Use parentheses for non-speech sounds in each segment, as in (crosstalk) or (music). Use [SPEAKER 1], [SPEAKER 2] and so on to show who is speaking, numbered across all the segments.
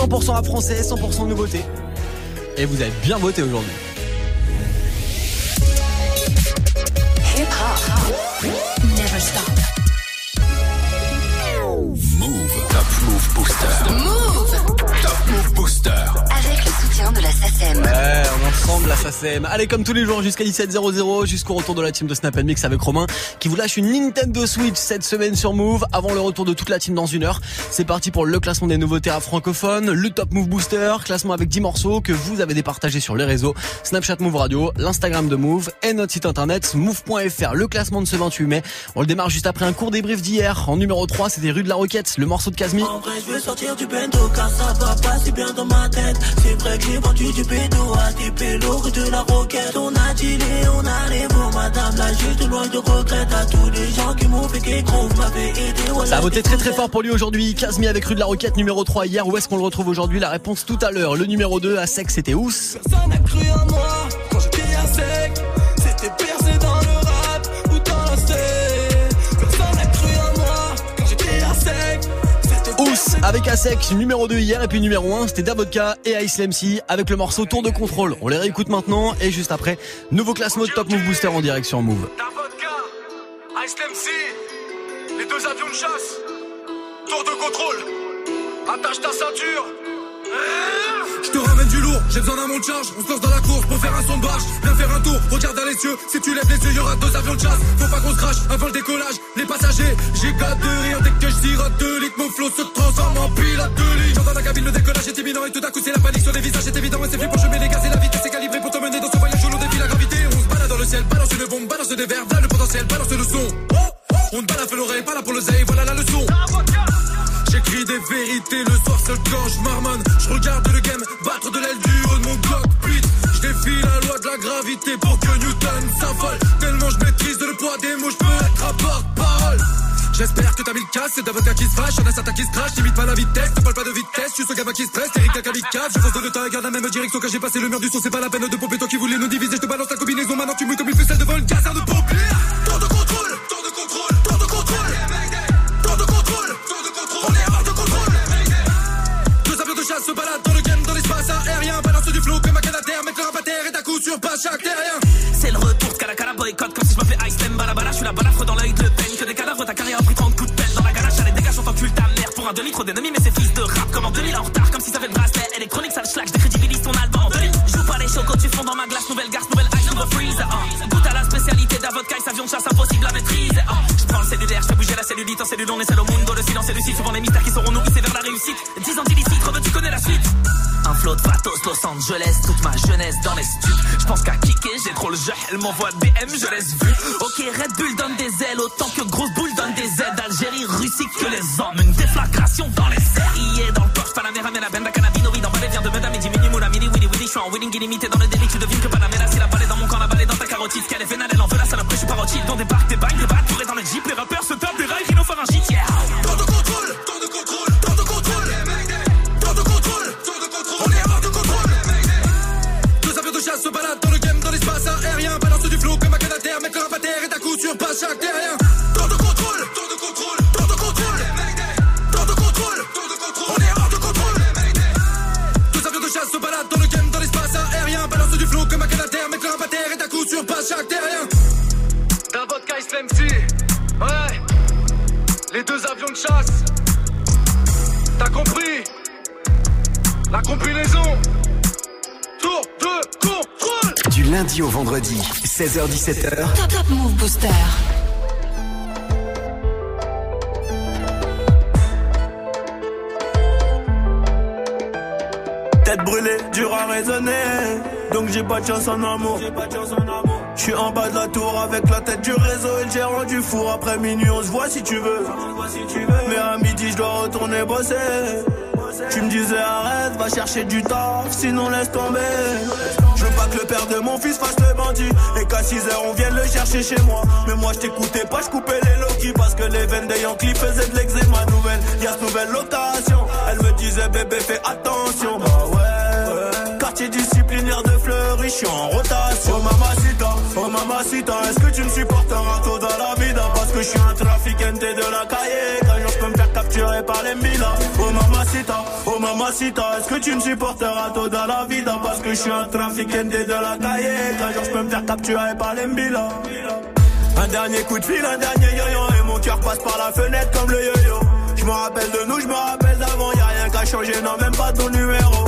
[SPEAKER 1] 100% à français, 100% nouveauté. Et vous avez bien voté aujourd'hui.
[SPEAKER 2] Hip hop. Never stop.
[SPEAKER 3] Move. Top Move Booster.
[SPEAKER 2] Move. De la SACEM.
[SPEAKER 1] Ouais, on est ensemble la SACEM. Allez, comme tous les jours, jusqu'à 17.00, jusqu'au retour de la team de Snap Mix avec Romain, qui vous lâche une Nintendo Switch cette semaine sur Move, avant le retour de toute la team dans une heure. C'est parti pour le classement des nouveautés à francophones, le Top Move Booster, classement avec 10 morceaux que vous avez départagés sur les réseaux, Snapchat Move Radio, l'Instagram de Move et notre site internet move.fr. Le classement de ce 28 mai, on le démarre juste après un court débrief d'hier. En numéro 3, c'était Rue de la Roquette, le morceau de Casmi.
[SPEAKER 4] En vrai, je veux sortir du bendo car ça va pas si bien dans ma tête. C'est vrai que j'ai vendu du pédo à des pélos de la roquette. On a dealé, on a les mots, madame. Là, juste loin de regret à tous les gens qui m'ont fait gros, m'avaient aidé. Ouais,
[SPEAKER 1] Ça a voté très très fort pour lui aujourd'hui. Casmi avec Rue de la Roquette numéro 3 hier. Où est-ce qu'on le retrouve aujourd'hui? La réponse tout à l'heure. Le numéro 2 à sec c'était Ous.
[SPEAKER 4] Personne n'a cru en moi quand j'étais à sec. C'était percé
[SPEAKER 1] avec Asec numéro 2 hier et puis numéro 1 c'était Davodka et Ice MC avec le morceau Tour de contrôle. On les réécoute maintenant et juste après nouveau classement de Top Move Booster en direction Move.
[SPEAKER 5] Ta vodka, Ice MC, les deux avions de chasse, tour de contrôle, attache ta ceinture.
[SPEAKER 6] Te j'ai besoin d'un monte charge. On se lance dans la course pour faire un son de barge. Viens faire un tour, regarde dans les cieux. Si tu lèves les yeux, y'aura deux avions de chasse. Faut pas qu'on se crache avant le décollage. Les passagers, j'ai gâte de rire dès que je sirote deux litres. Mon flow se transforme en pilote de ligne. J'entends la cabine, le décollage est imminent et tout à coup c'est la panique sur les visages. C'est évident et c'est flippant. Je mets les gaz et la vitesse est calibrée pour t'emmener dans ce voyage où l'on défie la gravité. On se balade dans le ciel, balance une bombe, balance des verres. Voilà le potentiel, balance le son. On ne balafre l'oreille, pas là pour le zay, voilà la leçon. J'écris des vérités le soir seul quand je marmonne. Je regarde le game battre de l'aile du haut de mon cockpit. Je défie la loi de la gravité pour que Newton s'affole. Tellement je maîtrise le poids des mots, je peux être à porte-parole. J'espère que t'as mis le casse, c'est d'avocat qui se fâche, y'en a certains qui se crachent, limite pas la vitesse, ne parle pas de vitesse, suis ce gamin qui se stresse, Eric un kamikaze, je fonce de le temps et garde la même direction quand j'ai passé le mur du son, c'est pas la peine de pomper toi qui voulais nous diviser, je te balance la
[SPEAKER 4] elle m'envoie BM, je laisse vu. Ok, Red Bull donne des ailes, autant que Grosse
[SPEAKER 6] chasse.
[SPEAKER 5] T'as compris? La combinaison, tour de contrôle.
[SPEAKER 3] Du lundi au vendredi, 16h17h,
[SPEAKER 2] Top Top Move Booster.
[SPEAKER 7] Tête brûlée, dur à raisonner. Donc j'ai pas de chance en amour. Je suis en bas de la tour avec la tête du réseau et le gérant du four. Après minuit, on se voit si tu veux. Mais à midi, je dois retourner bosser. Tu me disais arrête, va chercher du taf, sinon laisse tomber. Je veux pas que le père de mon fils fasse le bandit. Et qu'à 6 heures, on vienne le chercher chez moi. Mais moi, je t'écoutais pas, je coupais les Loki. Parce que les veines des Yankees faisaient de l'eczéma nouvelle. Y'a cette nouvelle location. Elle me disait, bébé, fais attention. Bah ouais. Quartier disciplinaire de Fleury, je suis en rotation. Oh mamacita, est-ce que tu me supportes un râteau dans la vida Parce que je suis un trafiquante de la cahier. Jour je peux me faire capturer par les milas. Oh mamacita. oh mamacita, est-ce que tu me supporteras toda la vida Parce que je suis un trafiquant de la cahier. Jour je peux me faire capturer par les mbila Un dernier coup de fil, un dernier yo-yo. Et mon cœur passe par la fenêtre comme le yo-yo. Je me rappelle de nous, je me rappelle d'avant. Y'a rien qu'à changer, non même pas ton numéro.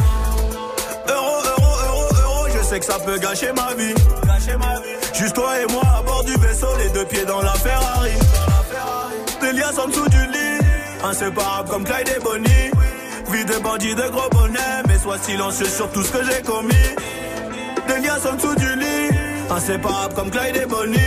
[SPEAKER 7] Euro, euro, euro, euro Je sais que ça peut Gâcher ma vie Juste toi et moi à bord du vaisseau Les deux pieds dans la Ferrari. Des liasses en dessous du lit Inséparable comme Clyde et Bonnie. Vie de bandit de gros bonnet Mais sois silencieux sur tout ce que j'ai commis. Des liasses en dessous du lit Inséparable comme Clyde et Bonnie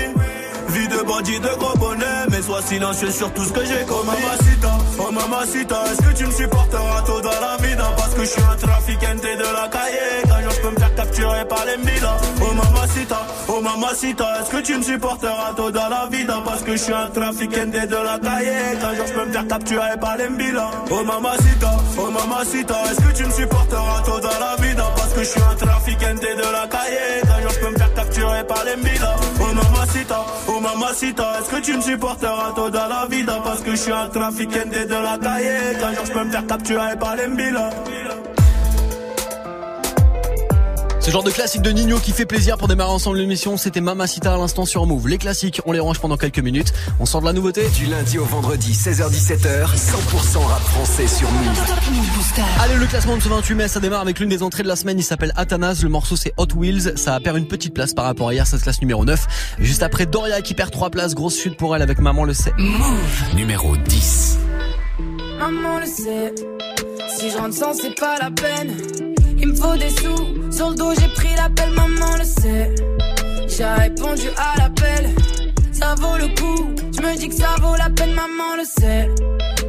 [SPEAKER 7] Vie de bandit de gros bonnet Mais sois silencieux sur tout ce que j'ai commis. Mamacita, oh mamacita Est-ce que tu me supporteras tôt dans la non Parce que je suis un trafiquant de la cahier. Qu'un jour je peux me faire capturer par les milas Oh mamacita, oh mamacita Est-ce que tu me supporteras tôt dans la non Parce que je suis un trafiquant de la cahier. Qu'un jour je peux me faire capturer par les milas Oh mamacita, oh mamacita Est-ce que tu me supporteras tôt dans la Parce que je suis un trafiquant de la cahier. Jour je peux me faire capturer par les milas Oh mamacita, oh mamacita Est-ce que tu me supporteras toda la vida? Parce que je suis un trafiquant de la cahier. Jour je peux me faire capturer par les mbilas
[SPEAKER 1] Ce genre de classique de Nino qui fait plaisir pour démarrer ensemble l'émission, c'était Mamacita à l'instant sur Move. Les classiques, on les range pendant quelques minutes. On sort de la nouveauté.
[SPEAKER 3] Du lundi au vendredi, 16h17h, 100% rap français sur Move.
[SPEAKER 2] Move.
[SPEAKER 1] Allez, le classement de ce 28 mai, ça démarre avec l'une des entrées de la semaine. Il s'appelle Athanas. Le morceau, c'est Hot Wheels. Ça perd une petite place par rapport à hier. Ça se classe numéro 9. Juste après, Doria qui perd 3 places. Grosse chute pour elle avec Maman le sait.
[SPEAKER 3] Numéro 10.
[SPEAKER 8] Maman le sait, si je rentre sans c'est pas la peine. Il me faut des sous, sur le dos j'ai pris l'appel, maman le sait. J'ai répondu à l'appel, ça vaut le coup. Je me dis que ça vaut la peine, maman le sait.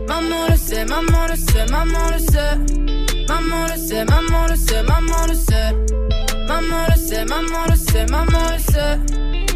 [SPEAKER 8] Maman le sait, maman le sait, maman le sait. Maman le sait, maman le sait, maman le sait. Maman le sait, maman le sait, maman le sait.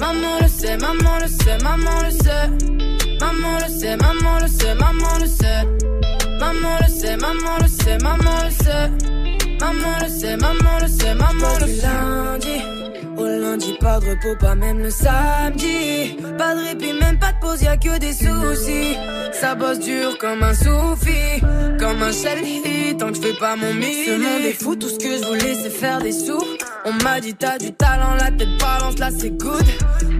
[SPEAKER 8] Maman le sait, maman le sait, maman le sait. Maman le sait, maman le sait, maman le sait. Maman le sait, maman le sait, maman le sait. Maman le sait, maman le sait, maman le sait. lundi au lundi, pas de repos, pas même le samedi. Pas de répit, même pas de pause, y'a que des soucis. Ça bosse dur comme un soufi, comme un shelly, tant que je fais pas mon mix. Ce monde est fou, tout ce que je voulais c'est faire des sous. On m'a dit t'as du talent, la tête balance, là c'est good.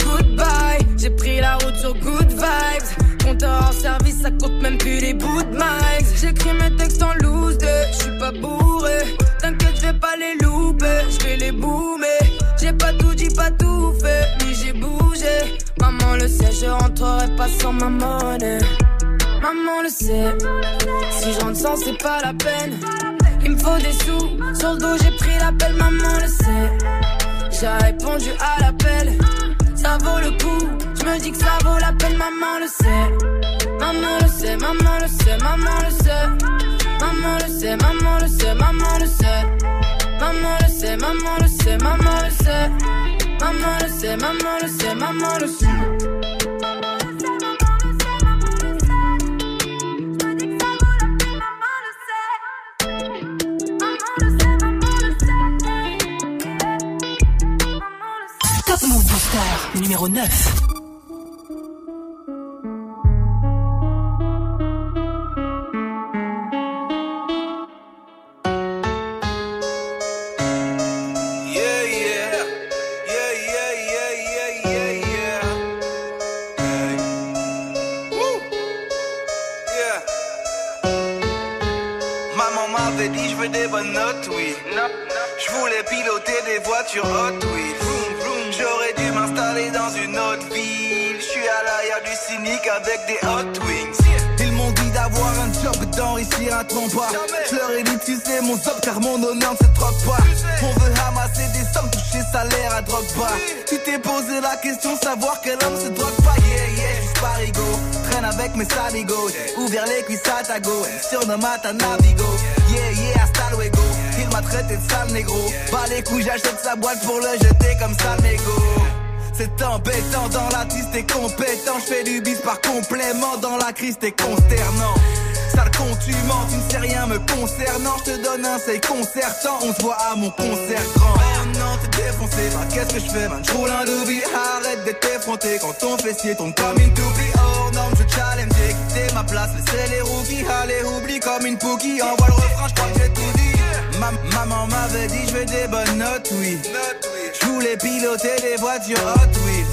[SPEAKER 8] Goodbye, j'ai pris la route sur good vibes. Compteur hors service, ça compte même plus les bouts de mics. J'écris mes textes en loose, je suis pas bourré. T'inquiète, je vais pas les louper, je vais les boomer. J'ai pas tout dit, pas tout fait, mais j'ai bougé. Maman le sait, je rentrerai pas sans ma monnaie. Maman le sait, si je rentre sans, c'est pas la peine. Il me faut des sous, sur le dos j'ai pris l'appel, maman le sait. J'ai répondu à l'appel, ça vaut le coup. Je me dis que ça vaut la peine, maman le sait. Maman le sait, maman le sait, maman le sait. Maman le sait, maman le sait, maman le sait. Maman le sait, maman le sait, maman le sait. Maman le sait, maman le sait, maman le sait.
[SPEAKER 2] Numéro 9.
[SPEAKER 9] Cuisses à ta go. Surnomme à ta navigo. Yeah, yeah, hasta luego. Il m'a traité de sale négro. Pas les couilles, j'achète sa boîte pour le jeter comme sale négo. C'est embêtant dans la triste t'es compétent. Je fais du bis par complément. Dans la crise, t'es consternant. Sale con, tu mens, tu ne sais rien me concernant. Je te donne un seil concertant. On se voit à mon concert grand. Oh non, t'es défoncé. Bah, qu'est-ce que je fais, man? J'roule un doobie. Arrête d'être effronté quand ton fessier tombe comme une toupie. Oh ma place. Laissez les rookies. Allez, oublie comme une pookie. Envoie le refrain, j'crois que j'ai tout dit. Ma- maman m'avait dit, je veux des bonnes notes, oui. Je voulais piloter des voitures Hot Wheels.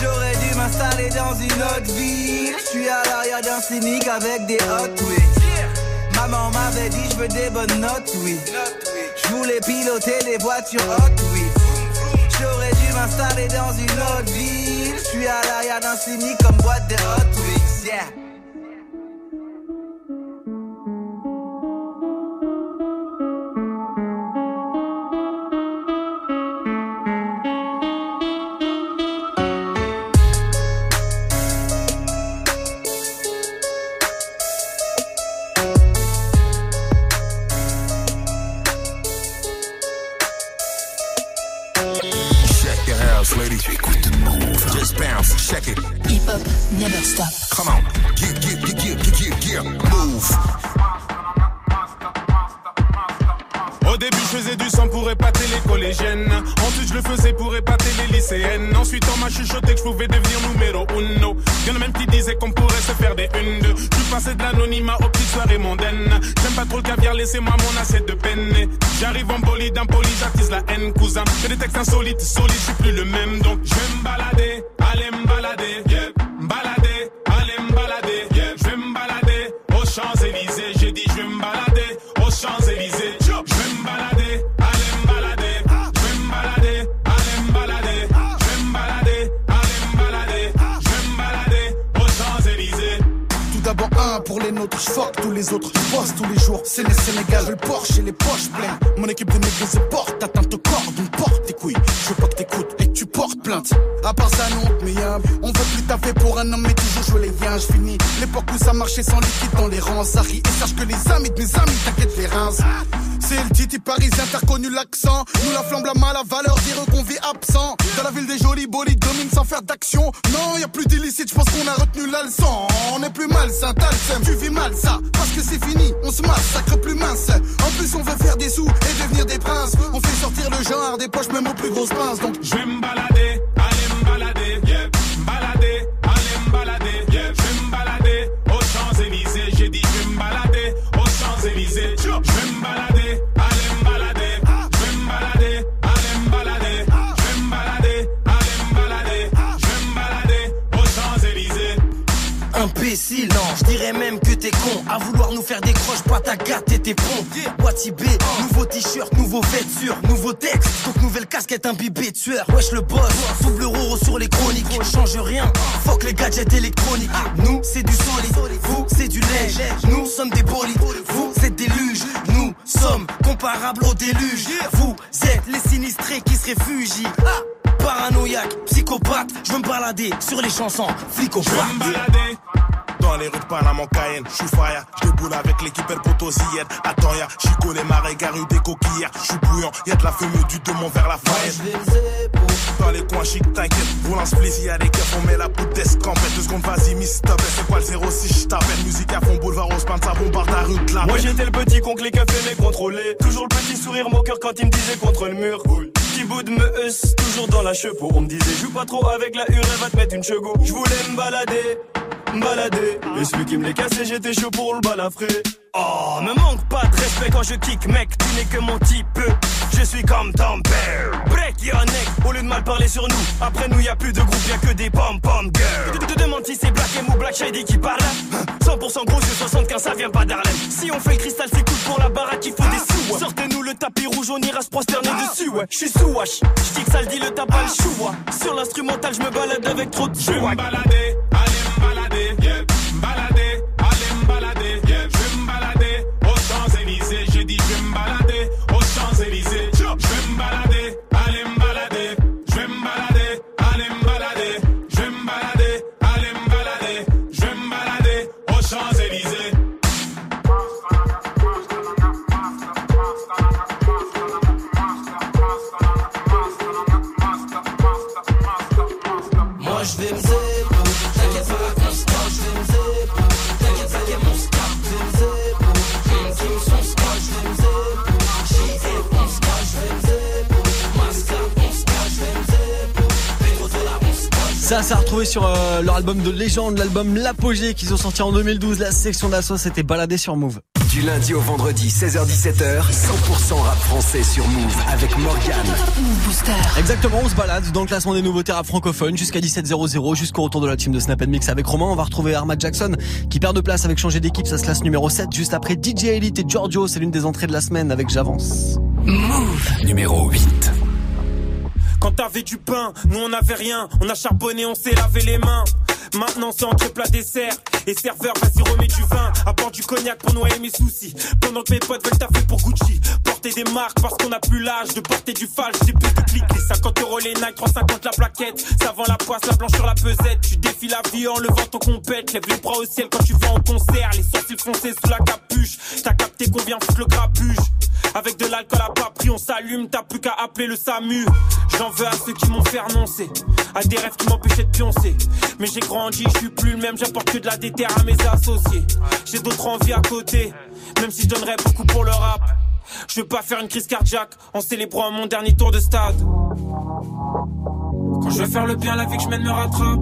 [SPEAKER 9] J'aurais dû m'installer dans une autre ville. Je suis à l'arrière d'un cynique avec des Hot Wheels. Maman m'avait dit, je veux des bonnes notes, oui. Je voulais piloter des voitures Hot Wheels. J'aurais dû m'installer dans une autre ville. Je suis à l'arrière d'un cynique comme boîte de Hot yeah.
[SPEAKER 10] M'a chuchoté que je pouvais devenir numéro uno. Y'en a même qui disaient qu'on pourrait se faire des une, deux. Je passé de l'anonymat aux petites soirées mondaines. J'aime pas trop le caviar, laissez-moi mon assiette de peine. J'arrive en bolide, impoli, j'attise la haine, cousin. Fais des textes insolites, solides, je suis plus le même. Donc, je vais me balader, aller me balader.
[SPEAKER 11] Fuck tous les autres, je bosse tous les jours. C'est les Sénégal, le Porsche et les poches pleines. Mon équipe de négros se porte, atteinte au corps, donc porte tes couilles. Je veux pas que t'écoutes et que tu portes plainte. À part ça, non, mais y'a, on veut plus taffer pour un homme, mais toujours jouer les liens. Je finis l'époque où ça marchait sans liquide dans les rangs. Ça rit et sache que les amis de mes amis, t'inquiète les reins. C'est le titi parisien, t'as reconnu l'accent. Nous la flamme, la mal, la valeur, dire qu'on vit absent. Dans la ville des jolis bolides, domine sans faire d'action. Non, y a plus d'illicite, je pense qu'on a retenu la. On est plus malsain, t'as tu vis mal ça. Parce que c'est fini, on se massacre plus mince. En plus, on veut faire des sous et devenir des princes. On fait sortir le genre des poches, même aux plus grosses pinces. Donc,
[SPEAKER 10] Je vais me balader,
[SPEAKER 12] À vouloir nous faire des croches, pas ta gâte et tes ponts B, nouveau t-shirt, nouveau vêture Nouveau texte, donc nouvelle casquette imbibée de sueur. Wesh le boss, double euro sur les chroniques. Change rien, fuck les gadgets électroniques. Nous c'est du solide, vous c'est du lait Nous sommes des bolides, vous c'est des luges. Nous sommes comparables au déluge. Vous êtes les sinistrés qui se réfugient. Paranoïaque, psychopathe, je veux me balader sur les chansons, flic au
[SPEAKER 10] Je me balader.
[SPEAKER 13] Dans les rues de Panama, Cayenne, j'suis fire, j'déboule avec l'équipe El Potosienne. Attends, y'a, j'y connais ma rue des coquillères, j'suis bouillant, y'a de la fumée du demon vers la faille. Dans les coins chic, t'inquiète, roule un split, y'a des keufs, on met la poudre d'escampette. Deux secondes, vas-y, miss, stop, c'est quoi le 06, j't'appelle, musique à fond, boulevard, on se ça bombarde la rue de la
[SPEAKER 14] Moi j'étais le petit con que les keufs aimaient contrôler. Toujours le petit sourire moqueur quand il me disait contre le mur. Petit bout de me heusse, toujours dans la chepeau On me disait joue pas trop avec la hure, elle va te mettre une chego Je voulais me balader, me balader Et celui qui me les cassait, j'étais chaud pour le balafrer Oh, me manque pas de respect quand je kick mec Tu n'es que mon type, je suis comme ton père Break your neck, au lieu de mal parler sur nous. Après nous, y a plus de groupe, y a que des pom-pom girls. Tu te demandes si c'est Black M ou Black Shady qui parle. 100% gros yeux 75, ça vient pas d'Arlem. Si on fait le cristal, c'est cool pour la baraque, il faut des sous. Sortez-nous le tapis rouge, on ira se prosterner dessus, ouais. J'suis sous wash, j'dis que ça le dit, le tabac, le. Sur l'instrumental, j'me balade avec trop de
[SPEAKER 10] Je me balader,
[SPEAKER 1] ça a retrouvé sur euh, leur album de légende, l'album L'Apogée qu'ils ont sorti en 2012. La section d'assaut s'était baladée sur Move.
[SPEAKER 3] Du lundi au vendredi, 16h-17h, 100% rap français sur Move avec Morgan.
[SPEAKER 1] Exactement, on se balade dans le classement des nouveautés rap francophones jusqu'à 17h00 jusqu'au retour de la team de Snap Mix avec Romain. On va retrouver Armad Jackson qui perd de place avec changer d'équipe, ça se classe numéro 7 juste après DJ Elite et Giorgio. C'est l'une des entrées de la semaine avec J'avance.
[SPEAKER 2] Move.
[SPEAKER 3] Numéro 8.
[SPEAKER 15] Quand t'avais du pain, nous on avait rien. On a charbonné, on s'est lavé les mains. Maintenant c'est entre plat dessert. Et serveur vas-y remets du vin. Apporte du cognac pour noyer mes soucis. Pendant que mes potes veulent taffer pour Gucci. Porter des marques parce qu'on a plus l'âge De porter du falche J'ai plus de clics Les 50 euros les Nike 350 la plaquette. Ça vend la poisse la blanche sur la pesette. Tu défies la vie en levant ton compète. Lève les bras au ciel quand tu vas en concert. Les sourcils foncés sous la capuche. T'as capté vient foutre le grabuge avec de l'alcool à pas on s'allume, t'as plus qu'à appeler le SAMU. J'en veux à ceux qui m'ont fait renoncer, à des rêves qui m'empêchaient de pioncer. Mais j'ai grandi, je suis plus le même, j'apporte que de la déterre à mes associés. J'ai d'autres envies à côté, même si je donnerais beaucoup pour le rap. Je veux pas faire une crise cardiaque en célébrant mon dernier tour de stade. Quand je veux faire le bien, la vie que je mène me rattrape.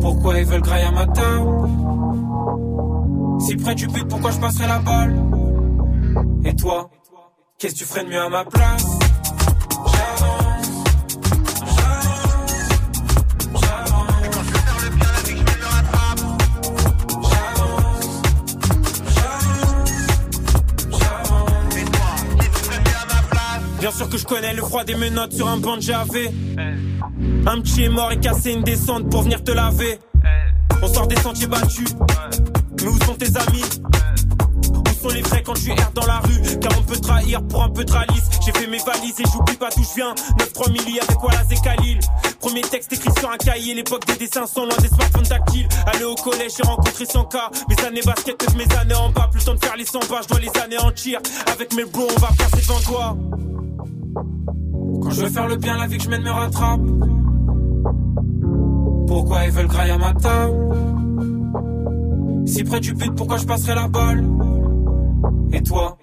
[SPEAKER 15] Pourquoi ils veulent grailler à ma table? Si près du but, pourquoi je passerai la balle? Et toi, qu'est-ce que tu ferais de mieux à ma place? J'avance, j'avance, j'avance. Bien sûr que je connais le froid des menottes sur un banc de. Un petit est mort et cassé une descente pour venir te laver. On sort des sentiers battus. Mais où sont tes amis les vrais quand tu erres dans la rue Car on peut trahir pour un peu de ralice. J'ai fait mes valises et j'oublie pas d'où je viens. 9-3 milli avec Wallace et Khalil. Premier texte écrit sur un cahier. L'époque des dessins sont loin des smartphones tactiles. Aller au collège, j'ai rencontré 100 cas. Mes années basket, peut mes années en bas. Plus le temps de faire les 100 pas, je dois les anéantir. Avec mes bros, on va passer devant toi. Quand je veux faire le bien, la vie que je mène me rattrape. Pourquoi ils veulent grailler à ma table? Si près du but, pourquoi je passerai la balle? Et toi?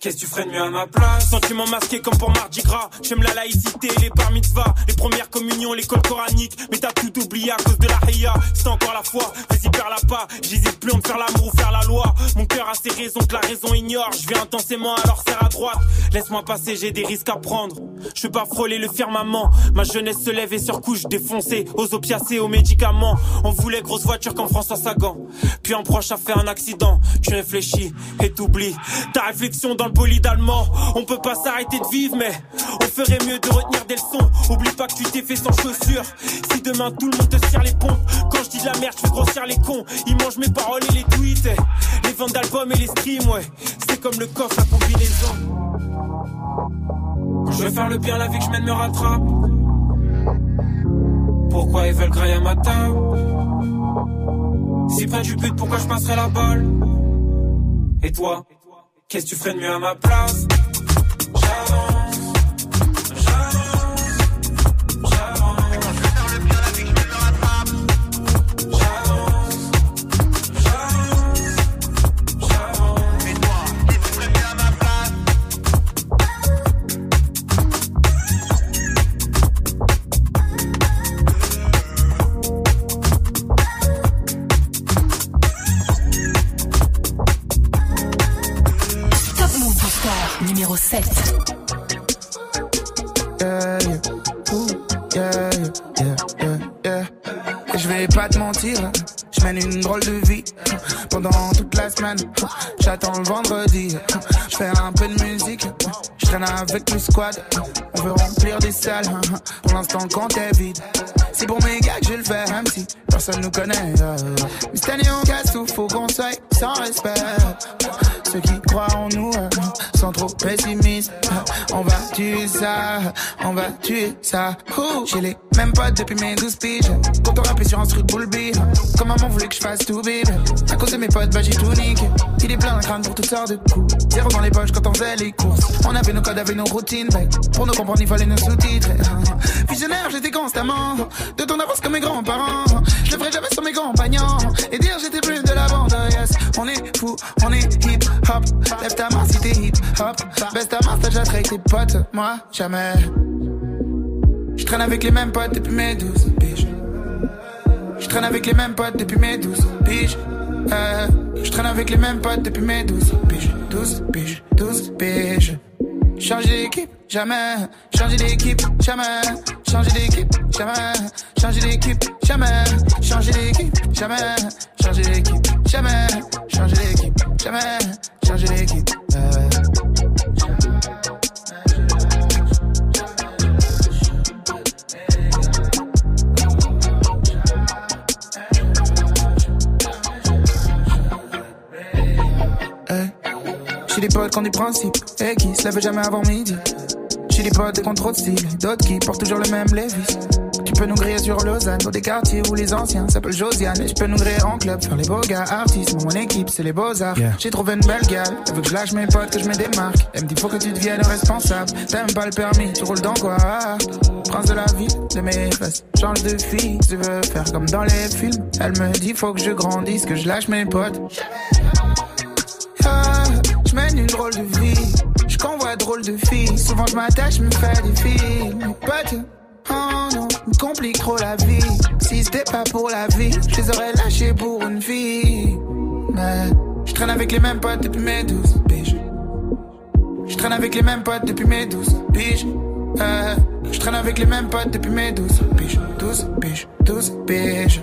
[SPEAKER 15] Qu'est-ce que tu ferais de mieux à ma place Sentiment masqué comme pour Mardi Gras. J'aime la laïcité, les bar mitzvahs Les premières communions, l'école coranique. Mais t'as tout oublié à cause de la ria C'est encore la foi, vas-y perds la pas. J'hésite plus entre faire l'amour ou faire la loi. Mon cœur a ses raisons que la raison ignore. Je vais intensément alors serre à droite. Laisse-moi passer, j'ai des risques à prendre. Je veux pas frôler le firmament. Ma jeunesse se lève et surcouche défoncée. Aux opiacés, aux médicaments. On voulait grosse voiture comme François Sagan. Puis un proche a fait un accident. Tu réfléchis et t'oublies. Ta réflexion dans On peut pas s'arrêter de vivre mais On ferait mieux de retenir des leçons. Oublie pas que tu t'es fait sans chaussures. Si demain tout le monde te serre les pompes Quand je dis de la merde je fais grossir les cons. Ils mangent mes paroles et les tweets. Les ventes d'albums et les streams ouais. C'est comme le coffre à combinaison je veux faire le bien la vie que je mène me rattrape. Pourquoi ils veulent grailler à ma table Si près du but pourquoi je passerai la balle? Et toi? Qu'est-ce que tu ferais de mieux à ma place?
[SPEAKER 16] Je mène une drôle de vie pendant toute la semaine. J'attends le vendredi, je fais un peu de musique, je traîne avec le squad. On veut remplir des salles, pour l'instant le compte est vide. C'est pour mes gars que je le fais, même si personne nous connaît. Mais cette année on casse tout, faut qu'on soit sans respect. Ceux qui croient en nous euh, sont trop pessimistes. On va tuer ça, on va tuer ça. J'ai les mêmes potes depuis mes 12 piges. Quand on rappelle sur un truc boule bille. Comme maman voulait que je fasse tout bib. À cause de mes potes, bah j'ai tout niqué. Il est plein d'un crâne pour toutes sortes de coups. Zéro dans les poches quand on faisait les courses. On avait nos codes, avait nos routines. Pour nous comprendre, il fallait nos sous-titres. (laughs) Visionnaire, j'étais constamment. De ton avance comme mes grands-parents. Je ferai jamais sur mes compagnons. Et dire j'étais plus de la bande, yes. On est fou, on est hip hop. Lève ta main si t'es hip hop. Baisse ta main, t'as déjà tes potes. Moi, jamais. Je traîne avec les mêmes potes depuis mes 12 piges. Je traîne avec les mêmes potes depuis mes 12 piges. Euh, je traîne avec les mêmes potes depuis mes 12 piges. 12 piges, 12 piges. Changer d'équipe, jamais. Changer d'équipe, jamais. Changer d'équipe, jamais. Changer d'équipe, jamais. Changer d'équipe, jamais. Changer d'équipe, jamais. Changer d'équipe, jamais. Changer d'équipe. euh. J'ai des potes qui ont des principes et qui se lèvent jamais avant midi. J'ai des potes qui ont trop de style, d'autres qui portent toujours le même Levis. Tu peux nous griller sur Lausanne, dans des quartiers où les anciens s'appellent Josiane. Et je peux nous griller en club, faire les beaux gars artistes. Mon équipe, c'est les beaux-arts. J'ai trouvé une belle gale, elle veut que je lâche mes potes, que je me démarque. Elle me dit, faut que tu deviennes responsable. T'as même pas le permis, tu roules dans quoi? Prince de la ville, de mes fesses. Change de fille, tu veux faire comme dans les films. Elle me dit, faut que je grandisse, que je lâche mes potes. Drôle de vie. Je convois drôle de filles. Souvent je m'attache, je me fais des filles. Mes potes, oh non, me complique trop la vie. Si c'était pas pour la vie, je les aurais lâchés pour une fille. Mais je traîne avec les mêmes potes depuis mes 12 piges. Je traîne avec les mêmes potes depuis mes 12 piges. Euh, je traîne avec les mêmes potes depuis mes 12 piges. 12 piges, 12 piges.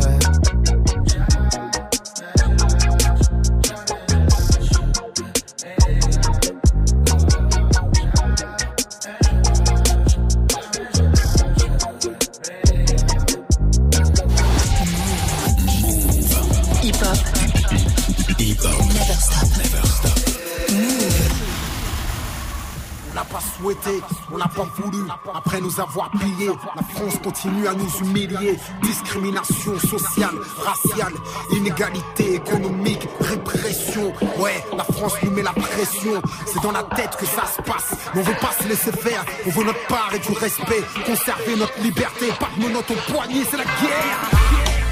[SPEAKER 17] On n'a pas voulu. Après nous avoir pillés, la France continue à nous humilier. Discrimination sociale, raciale, inégalité économique, répression. Ouais, la France nous met la pression. C'est dans la tête que ça se passe. On veut pas se laisser faire. On veut notre part et du respect. Conserver notre liberté. Pas de menottes au poignet, c'est la guerre.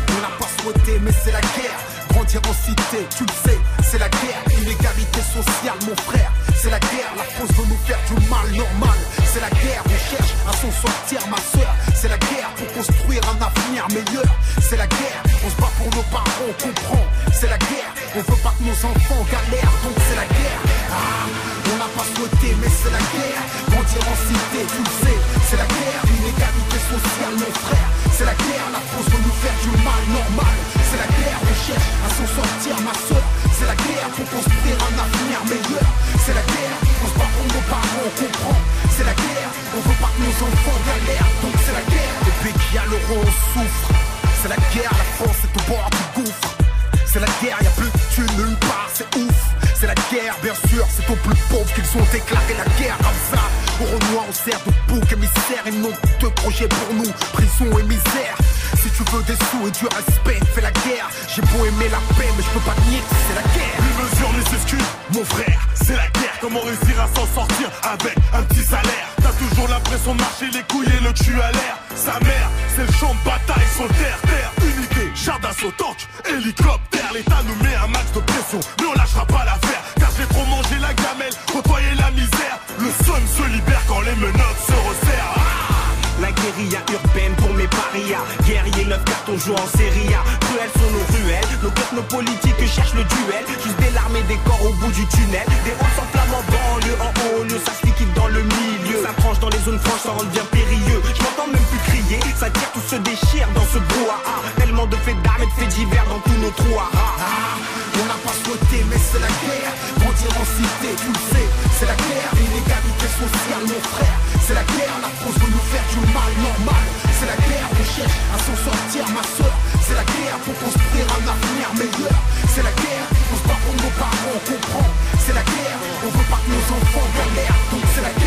[SPEAKER 17] On n'a pas souhaité, mais c'est la guerre. Grandir en cité, tu le sais, c'est la guerre. Inégalité mon frère, c'est la guerre. La France veut nous faire du mal normal. C'est la guerre, on cherche à s'en sortir, ma soeur. C'est la guerre pour construire un avenir meilleur. C'est la guerre, on se bat pour nos parents, on comprend. C'est la guerre, on veut pas que nos enfants galèrent, donc c'est la guerre. Ah, on n'a pas souhaité, mais c'est la guerre. Grandir en cité, tu le sais, c'est la guerre. Inégalité sociale, mon frère, c'est la guerre. La France veut nous faire du mal normal. C'est la guerre, on cherche à s'en sortir, ma soeur. C'est la guerre pour construire un avenir meilleur. C'est la guerre, on se bat pour nos parents, on comprend. C'est la guerre, on veut pas que nos enfants galèrent, donc c'est la guerre. Depuis qu'il y a l'euro, on souffre. C'est la guerre, la France est au bord du gouffre. C'est la guerre, y a plus de thunes nulle part, c'est ouf. C'est la guerre, bien sûr, c'est aux plus pauvres qu'ils ont déclaré la guerre comme ça. Au Renoir, on sert de bouc émissaire, n'ont que deux projets pour nous, prison et misère. Si tu veux des sous et du respect, fais la guerre. J'ai beau aimer la paix, mais je peux pas nier que c'est la guerre.
[SPEAKER 13] Les mesures, les excuses, mon frère, c'est la guerre. Comment réussir à s'en sortir avec un petit salaire? T'as toujours l'impression de marcher les couilles et le cul à l'air. Sa mère, c'est le champ de bataille, son terre, terre, unité, char d'assaut, tank, hélicoptère. L'État nous met un max de pression, mais on lâchera pas l'affaire. Car j'ai trop mangé la gamelle, côtoyer la misère. Le son se libère quand les menottes se resserrent.
[SPEAKER 17] La
[SPEAKER 18] guérilla urbaine pour mes parias. Guerrier 9 cartons joue en série A. Cruelles sont nos ruelles, nos guettes, nos politiques cherchent le duel. Juste des larmes et des corps au bout du tunnel. Des hauts s'enflamment en banlieue, ça se liquide dans le milieu. Ça tranche dans les zones franches, ça rend bien périlleux. Je même plus crier, ça tire, tout se déchire dans ce brouhaha. Tellement de faits d'armes et de faits divers dans tous nos trous à rats.
[SPEAKER 17] On n'a pas souhaité, mais c'est la guerre. Grandir en cité, tu le sais, c'est la guerre. L'inégalité sociale, mon frère. C'est la guerre, la France veut nous faire du mal normal. C'est la guerre, on cherche à s'en sortir, ma soeur. C'est la guerre pour construire un avenir meilleur. C'est la guerre, on se bat pour nos parents, on comprend. C'est la guerre, on veut pas que nos enfants galèrent, guerre.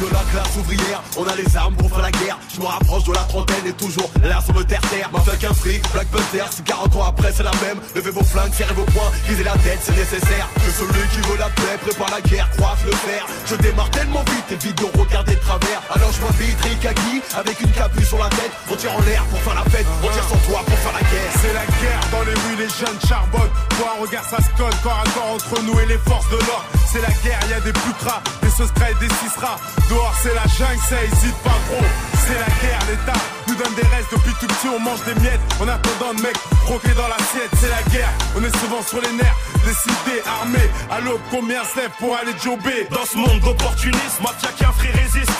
[SPEAKER 19] De la classe ouvrière, on a les armes pour faire la guerre. Je me rapproche de la trentaine et toujours l'air sur le terre-terre. Ma fuck un fric, Black Panther, si 40 ans après c'est la même. Levez vos flingues, serrez vos poings, visez la tête, c'est nécessaire. Que celui qui veut la paix prépare la guerre, croise le fer. Je démarre tellement vite, évite de regarder de travers. Alors je m'habille Rikaki avec une capuche sur la tête. On tire en l'air pour faire la fête, on tire sur toi pour faire la guerre.
[SPEAKER 10] C'est la guerre dans les rues, les jeunes charbonnent. Toi, regarde, ça se colle corps à corps entre nous et les forces de l'ordre. C'est la guerre, y a des putras, des secrets et des cisras. Dehors, c'est la jungle, ça hésite pas gros. C'est la guerre, l'État nous donne des restes depuis tout petit, on mange des miettes. En attendant, mec, croquer dans l'assiette, c'est la guerre. On est souvent sur les nerfs, décidés, armés. À l'aube, combien se lève pour aller jobber?
[SPEAKER 18] Dans ce monde d'opportunisme, mafia qu'un frère résiste.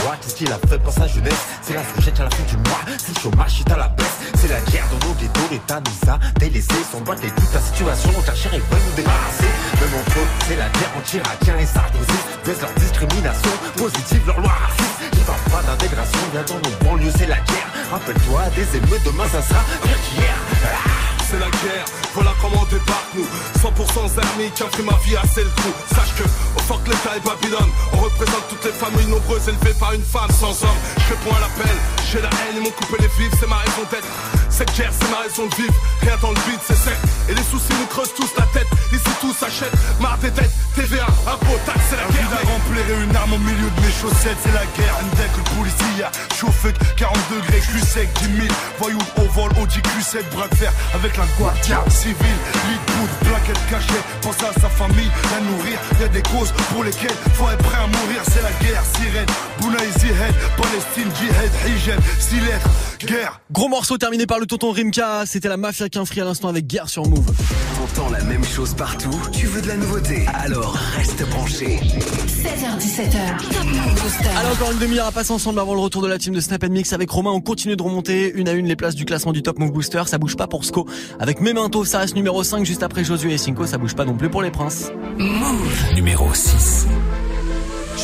[SPEAKER 20] Roi, qu'est-ce qu'il a fait pour sa jeunesse? C'est la fourchette à la fin du mois, c'est le chômage, est à la baisse. C'est la guerre dans nos ghettos, l'État nous a délaissés Sans boîte et toute la situation, on cherche et veut nous débarrasser. Même entre eux, c'est la guerre anti-irakien et sarkozy Baisse leur discrimination, positive leur loi raciste. Ils parlent pas d'intégration, viens dans nos banlieues, c'est la guerre. Rappelle-toi des émeutes, demain ça sera pire qu'hier. Ah
[SPEAKER 19] c'est la guerre, voilà comment débarque nous. 100% amis qui pris ma vie à le coup Sache que, au fort l'État et Babylone. On représente toutes les familles nombreuses élevées par une femme sans homme. Je réponds à l'appel, j'ai la haine, ils m'ont coupé les vifs, c'est ma raison d'être Cette guerre c'est ma raison de vivre, rien dans le vide c'est sec. Et les soucis nous creusent tous la tête, ici tout s'achète. Marre des dettes, TVA, impôts, taxes, c'est la guerre.
[SPEAKER 13] à remplir une arme au milieu de mes chaussettes, c'est la guerre. Un deck, le policier, chaud fuck, 40 degrés, cul sec, 10 000 Voyous au vol, Audi Q7, bras de fer Avec la guardia civile, lit de plaquette cachée. Pense à sa famille, la nourrir. Y'a des causes pour lesquelles faut être prêt à mourir. C'est la guerre, sirène, Bounaï Zihed Palestine, Jihad, 6 lettres, guerre
[SPEAKER 1] Gros morceau terminé par le tonton Rimka C'était la mafia qu'un free à l'instant avec Guerre sur Move
[SPEAKER 3] Entends la même chose partout, tu veux de la nouveauté? Alors reste branché
[SPEAKER 2] 16h17h Top Move Booster
[SPEAKER 1] Alors encore une demi-heure à passer ensemble avant le retour de la team de Snap Mix avec Romain. On continue de remonter une à une les places du classement du Top Move Booster. Ça bouge pas pour Sco. Avec Memento, ça reste numéro 5 juste après Josué et Cinco. Ça bouge pas non plus pour les princes.
[SPEAKER 2] Move
[SPEAKER 3] Numéro 6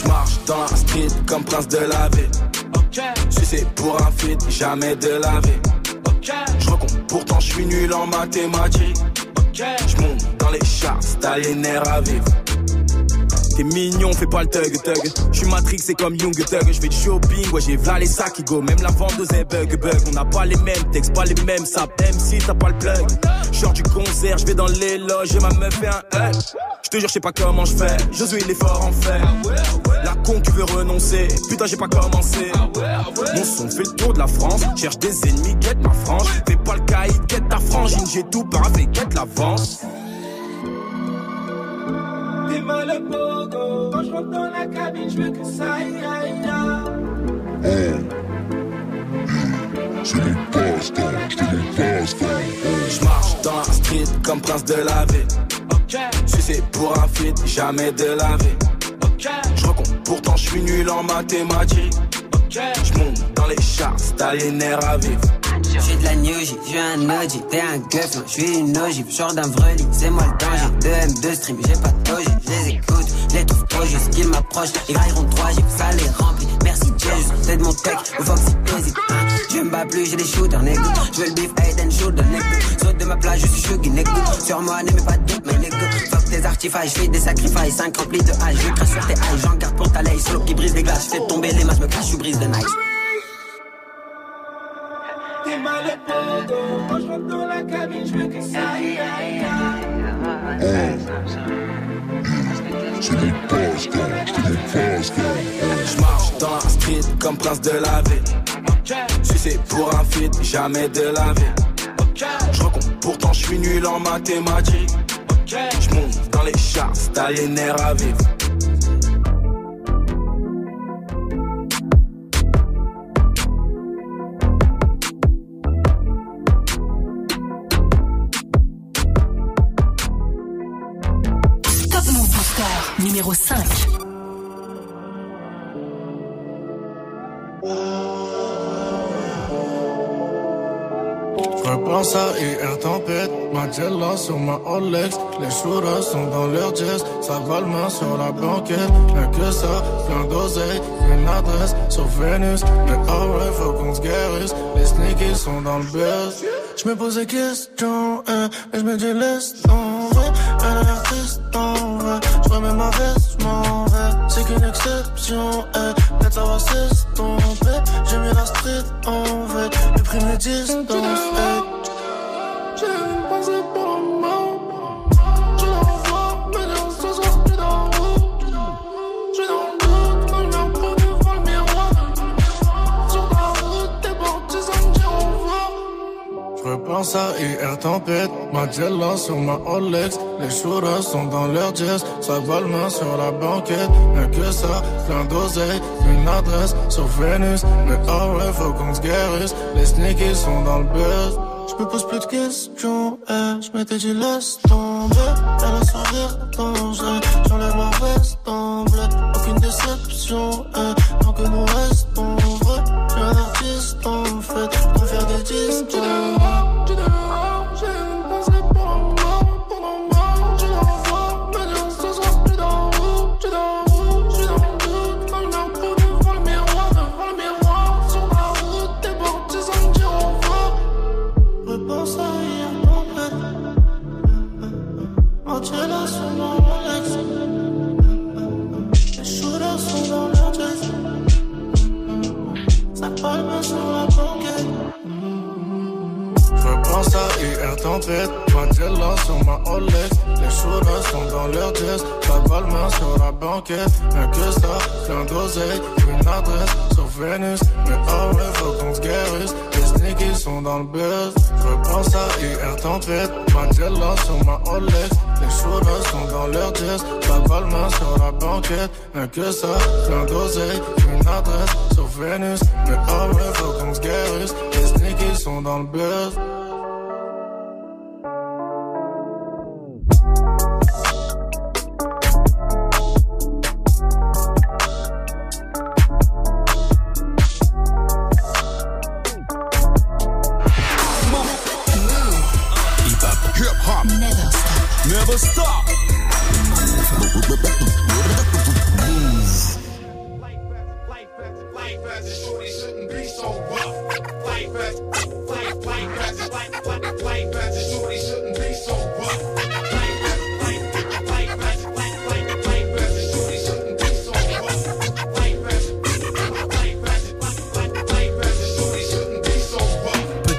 [SPEAKER 9] Je marche dans la street comme prince de la ville. C'est pour un feat, jamais de la vie. Je recompte, pourtant je suis nul en mathématiques. Je monte dans les chars, t'as les nerfs à vivre. T'es mignon, fais pas le thug thug. J'suis Matrix, c'est comme Young Thug. J'fais du shopping, ouais j'ai v'là les sacs qui go. Même la vendeuse est bug bug. On n'a pas les mêmes textes, pas les mêmes sapes. Même si t'as pas le plug. J'sors du concert, j'vais dans les loges et ma meuf fait un hug. J'te jure, j'sais pas comment j'fais. Josué il est fort en fait. La con qui veut renoncer. Putain, j'ai pas commencé. Mon son fait le tour de la France. Cherche des ennemis, quête ma frange. Fais pas le caïd, quête ta frangine. J'ai tout bravé, quête l'avance.
[SPEAKER 21] Mal au pogo. Quand je rentre dans la cabine, je veux que ça aille, aille, aille.
[SPEAKER 13] C'est mon passe-temps
[SPEAKER 9] Je marche dans la street comme prince de la ville. Si c'est pour un feat, jamais de la vie. Recompte, pourtant je suis nul en mathématiques. Je monte dans les chars, t'as les nerfs à vivre.
[SPEAKER 22] J'suis de la New J, j'suis un OG, t'es un gueuf, j'suis une ogive, j'sors d'un vrai lit, c'est moi le danger. 2 M2 stream, j'ai pas de doji, j'les écoute, j'les trouve trop juste qu'ils m'approchent, ils grailleront 3 G, ça les remplit. Merci Jésus, t'aides mon tech, au Foxy Easy. Hein. Je je me bats plus, j'ai des shooters, nigga. Je veux le beef, head and shoulder, nigga. Saute de ma plage, je suis chuggy, nigga. Sur moi, n'aimez pas de doute, mais nigga. Tes artifices, je fais des sacrifices. 5 remplis de hache, je crache sur tes haches. J'en garde pour ta laisse, solo qui brise des glaces. Je fais tomber les masses, me cache, je brise de nice.
[SPEAKER 21] T'es mal quand je rentre dans la cabine, je veux que ça aille, aille, aille.
[SPEAKER 7] Je marche dans la street comme prince de la ville. Si c'est pour un feat, jamais de la vie. Je recompte, pourtant je suis nul en mathématiques. Je monte les charts, t'as les nerfs à vivre.
[SPEAKER 23] À hier tempête, ma Jella sur ma Rolex. Les shooters sont dans leur jazz, ça va le main sur la banquette. Rien que ça, plein d'oseille, une adresse sur Vénus. Mais ah ouais, faut qu'on se guérisse, les sneakies sont dans le buzz. Je me pose des questions, hein, et je me dis laisse tomber. Un artiste en vrai, je remets ma veste, je m'en vais. C'est qu'une exception, hein, peut-être ça va s'estomper. J'ai mis la street en vrai, j'ai pris mes distances, hey. J'ai une Je repense à hier tempête, ma Jella sur ma Rolex Les shooters sont dans leur jazz, ça va le main sur la banquette. Rien que ça, plein d'oseille, une adresse sur Vénus. Mais ah ouais, faut qu'on se guérisse, les sneakies sont dans le buzz. Je me pose plus de questions, eh, je m'étais dit laisse tomber. Elle a sourire dangereux, j'enlève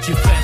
[SPEAKER 24] Petit frère n'a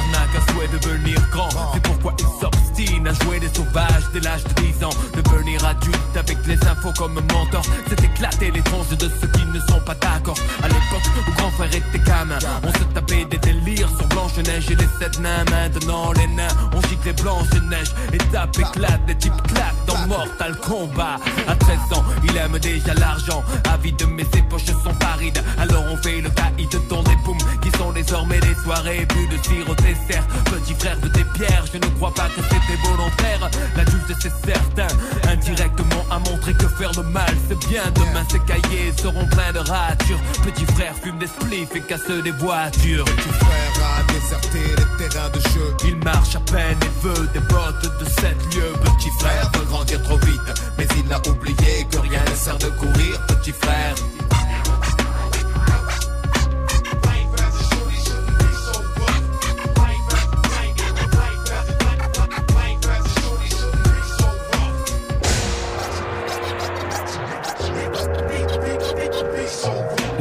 [SPEAKER 24] jouer des sauvages dès l'âge de 10 ans. Devenir adulte avec les infos comme mentor. C'est éclater les tronches de ceux qui ne sont pas d'accord. À l'époque où grand frère était gamin, on se tapait des délires sur Blanche-Neige et les sept nains. Maintenant les nains, on gicle les Blanche-Neige. Et tape éclate, des types claquent dans Mortal Kombat. À 13 ans, il aime déjà l'argent. Avide, mais ses poches sont parides. Alors on fait le caïd dans des poumes qui sont désormais des soirées bu de sirop dessert. Petit frère de tes pierres, je ne crois pas que c'était volontaire. L'adulte c'est certain, indirectement a montré que faire le mal c'est bien. Demain ses cahiers seront pleins de ratures. Petit frère fume des spliffs et casse des voitures.
[SPEAKER 25] Petit frère a déserté les terrains de jeu.
[SPEAKER 24] Il marche à peine et veut des bottes de 7 lieux.
[SPEAKER 25] Petit frère veut grandir trop vite, mais il a oublié que rien ne sert de courir. Petit frère.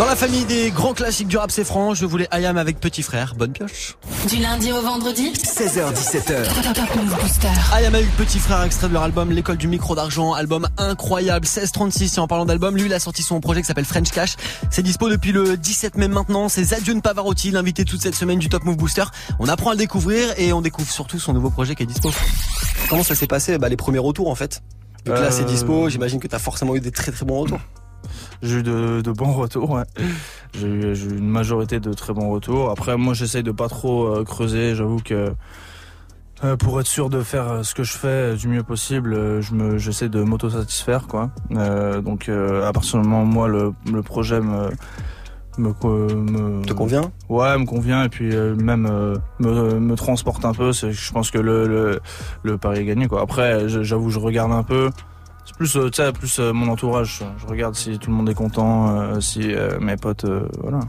[SPEAKER 1] Dans la famille des grands classiques du rap, c'est franc. Je voulais Ayam avec Petit Frère. Bonne pioche.
[SPEAKER 2] Du lundi au vendredi
[SPEAKER 3] 16h17h.
[SPEAKER 2] Top Move Booster.
[SPEAKER 1] Ayam avec Petit Frère, extrait de leur album L'école du micro d'argent, album incroyable, 1636. Et en parlant d'album, lui, il a sorti son projet qui s'appelle French Cash. C'est dispo depuis le 17 mai maintenant. C'est Zadion Pavarotti, l'invité toute cette semaine du Top Move Booster. On apprend à le découvrir et on découvre surtout son nouveau projet qui est dispo. Comment ça s'est passé? Bah, Les premiers retours en fait. Donc là, c'est
[SPEAKER 26] Euh,
[SPEAKER 1] dispo. J'imagine que t'as forcément eu des très très bons retours.
[SPEAKER 26] J'ai eu de, de bons retours, ouais. J'ai eu, une majorité de très bons retours. Après, moi, j'essaye de pas trop euh, creuser. J'avoue que euh, pour être sûr de faire euh, ce que je fais du mieux possible, euh, je me, j'essaie de m'auto-satisfaire, quoi. Euh, donc, à partir du moment où moi, le, le projet me, me,
[SPEAKER 1] te convient?
[SPEAKER 26] Ouais, me convient et puis même me, me transporte un peu. Je pense que le, le, le pari est gagné, quoi. Après, j'avoue, je regarde un peu. C'est plus, euh, tu sais, plus euh, mon entourage. Je regarde si tout le monde est content, euh, si euh, mes potes, euh, voilà,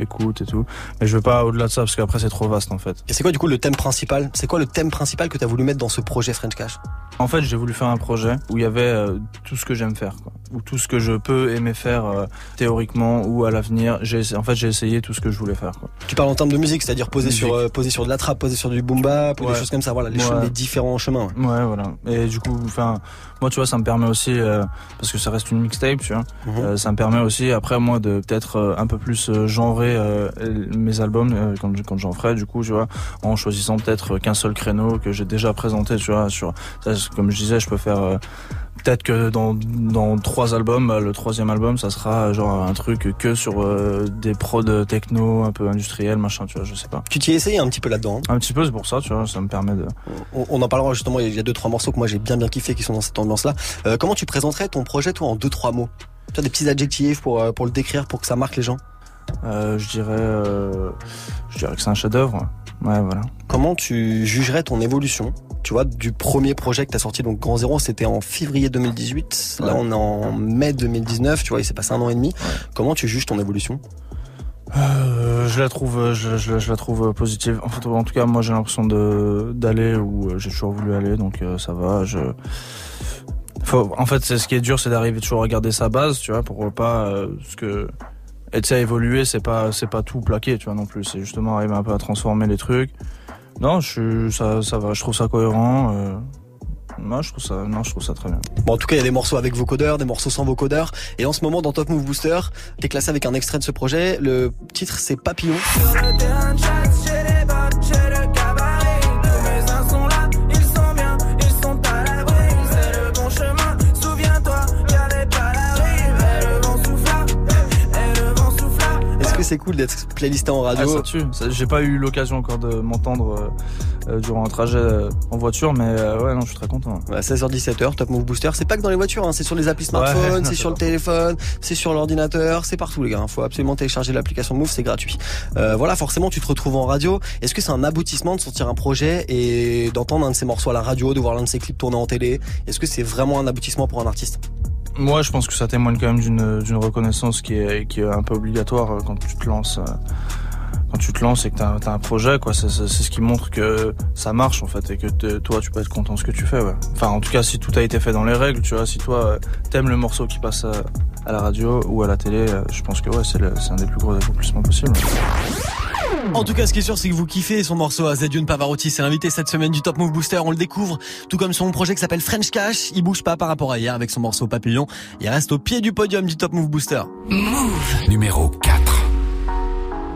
[SPEAKER 26] écoutent et tout. Mais je vais pas au-delà de ça parce qu'après c'est trop vaste en fait.
[SPEAKER 1] Et c'est quoi du coup le thème principal? C'est quoi le thème principal que t'as voulu mettre dans ce projet French Cash?
[SPEAKER 26] En fait, j'ai voulu faire un projet où il y avait euh, tout ce que j'aime faire, quoi. Ou tout ce que je peux aimer faire euh, théoriquement ou à l'avenir. J'ai, en fait, j'ai essayé tout ce que je voulais faire, quoi.
[SPEAKER 1] Tu parles en termes de musique, c'est-à-dire poser
[SPEAKER 26] Musique.
[SPEAKER 1] sur euh, poser sur de la trappe, poser sur du boom bap, ou des
[SPEAKER 26] Ouais.
[SPEAKER 1] choses comme ça. Voilà,
[SPEAKER 26] Ouais.
[SPEAKER 1] les différents chemins. ouais.
[SPEAKER 26] Ouais, voilà. Et du coup, enfin, moi, tu vois, ça me permet aussi, euh, parce que ça reste une mixtape, tu vois, euh, ça me permet aussi, après, moi, de peut-être euh, un peu plus euh, genrer euh, mes albums euh, quand, quand j'en ferai, du coup, tu vois, en choisissant peut-être qu'un seul créneau que j'ai déjà présenté, tu vois, sur, ça, comme je disais, je peux faire. Peut-être que dans, dans trois albums, le troisième album, ça sera genre un truc que sur euh, des prods techno, un peu industriels, machin, tu vois, je sais pas.
[SPEAKER 1] Tu t'y es essayé un petit peu là-dedans. hein?
[SPEAKER 26] Un petit peu, c'est pour ça, tu vois, ça me permet de.
[SPEAKER 1] On, on en parlera justement. Il y a deux trois morceaux que moi j'ai bien bien kiffé qui sont dans cette ambiance-là. Euh, comment tu présenterais ton projet toi en deux trois mots? Tu as des petits adjectifs pour euh, pour le décrire, pour que ça marque les gens?
[SPEAKER 26] Euh, je dirais, euh, je dirais que c'est un chef-d'œuvre. Ouais, voilà.
[SPEAKER 1] Comment tu jugerais ton évolution Tu vois, du premier projet que t'as sorti, donc Grand Zéro, c'était en février 2018. Là,
[SPEAKER 26] Ouais.
[SPEAKER 1] on est en mai 2019. Tu vois, il s'est passé un an et demi. Comment tu juges ton évolution?
[SPEAKER 26] Euh, je la trouve, je, je- je la trouve positive. En, fait, en tout cas, moi, j'ai l'impression de d'aller où euh, j'ai toujours voulu aller, donc euh, ça va. Je, faut, en fait, c'est ce qui est dur, c'est d'arriver toujours à garder sa base, tu vois, pour pas euh, ce que et tu sais, évoluer, c'est pas c'est pas tout plaqué, tu vois non plus. C'est justement arriver un peu à transformer les trucs. Non, je ça ça va, je trouve ça cohérent. Euh, moi, je trouve ça, non, je trouve ça très bien.
[SPEAKER 1] Bon, en tout cas, il y a des morceaux avec vocodeur, des morceaux sans vocodeur. Et en ce moment, dans Top Move Booster, t'es classé avec un extrait de ce projet. Le titre, c'est Papillon.
[SPEAKER 21] C'est
[SPEAKER 1] cool d'être playlisté en
[SPEAKER 26] Ah,
[SPEAKER 1] radio
[SPEAKER 26] ça tue. Ça, J'ai pas eu l'occasion encore de m'entendre euh, euh, durant un trajet euh, en voiture, mais euh, ouais, non, je suis très content.
[SPEAKER 1] Ouais, 16h17h, Top Move Booster. C'est pas que dans les voitures, hein, c'est sur les applis smartphone,
[SPEAKER 26] Ouais, (laughs)
[SPEAKER 1] c'est sur le téléphone, c'est sur l'ordinateur, c'est partout les gars. Faut absolument télécharger l'application Move, c'est gratuit. Voilà, forcément tu te retrouves en radio. Est-ce que c'est un aboutissement de sortir un projet et d'entendre un de ses morceaux à la radio, de voir l'un de ses clips tourner en télé? Est-ce que c'est vraiment un aboutissement pour un artiste?
[SPEAKER 26] Moi, je pense que ça témoigne quand même d'une reconnaissance qui est qui est un peu obligatoire euh, quand tu te lances. euh, Quand tu te lances et que t'as as un projet, quoi, c'est ce qui montre que ça marche en fait et que toi tu peux être content de ce que tu fais. Ouais. Enfin, en tout cas, si tout a été fait dans les règles, tu vois, si toi euh, t'aimes le morceau qui passe à, la radio ou à la télé, je pense que ouais, c'est un des plus gros accomplissements possibles.
[SPEAKER 1] En tout cas, ce qui est sûr, c'est que vous kiffez son morceau à Zedune Pavarotti. C'est l'invité cette semaine du Top Move Booster. On le découvre, tout comme son projet qui s'appelle French Cash. Il bouge pas par rapport à hier avec son morceau Papillon. Il reste au pied du podium du Top Move Booster.
[SPEAKER 3] Numéro 4.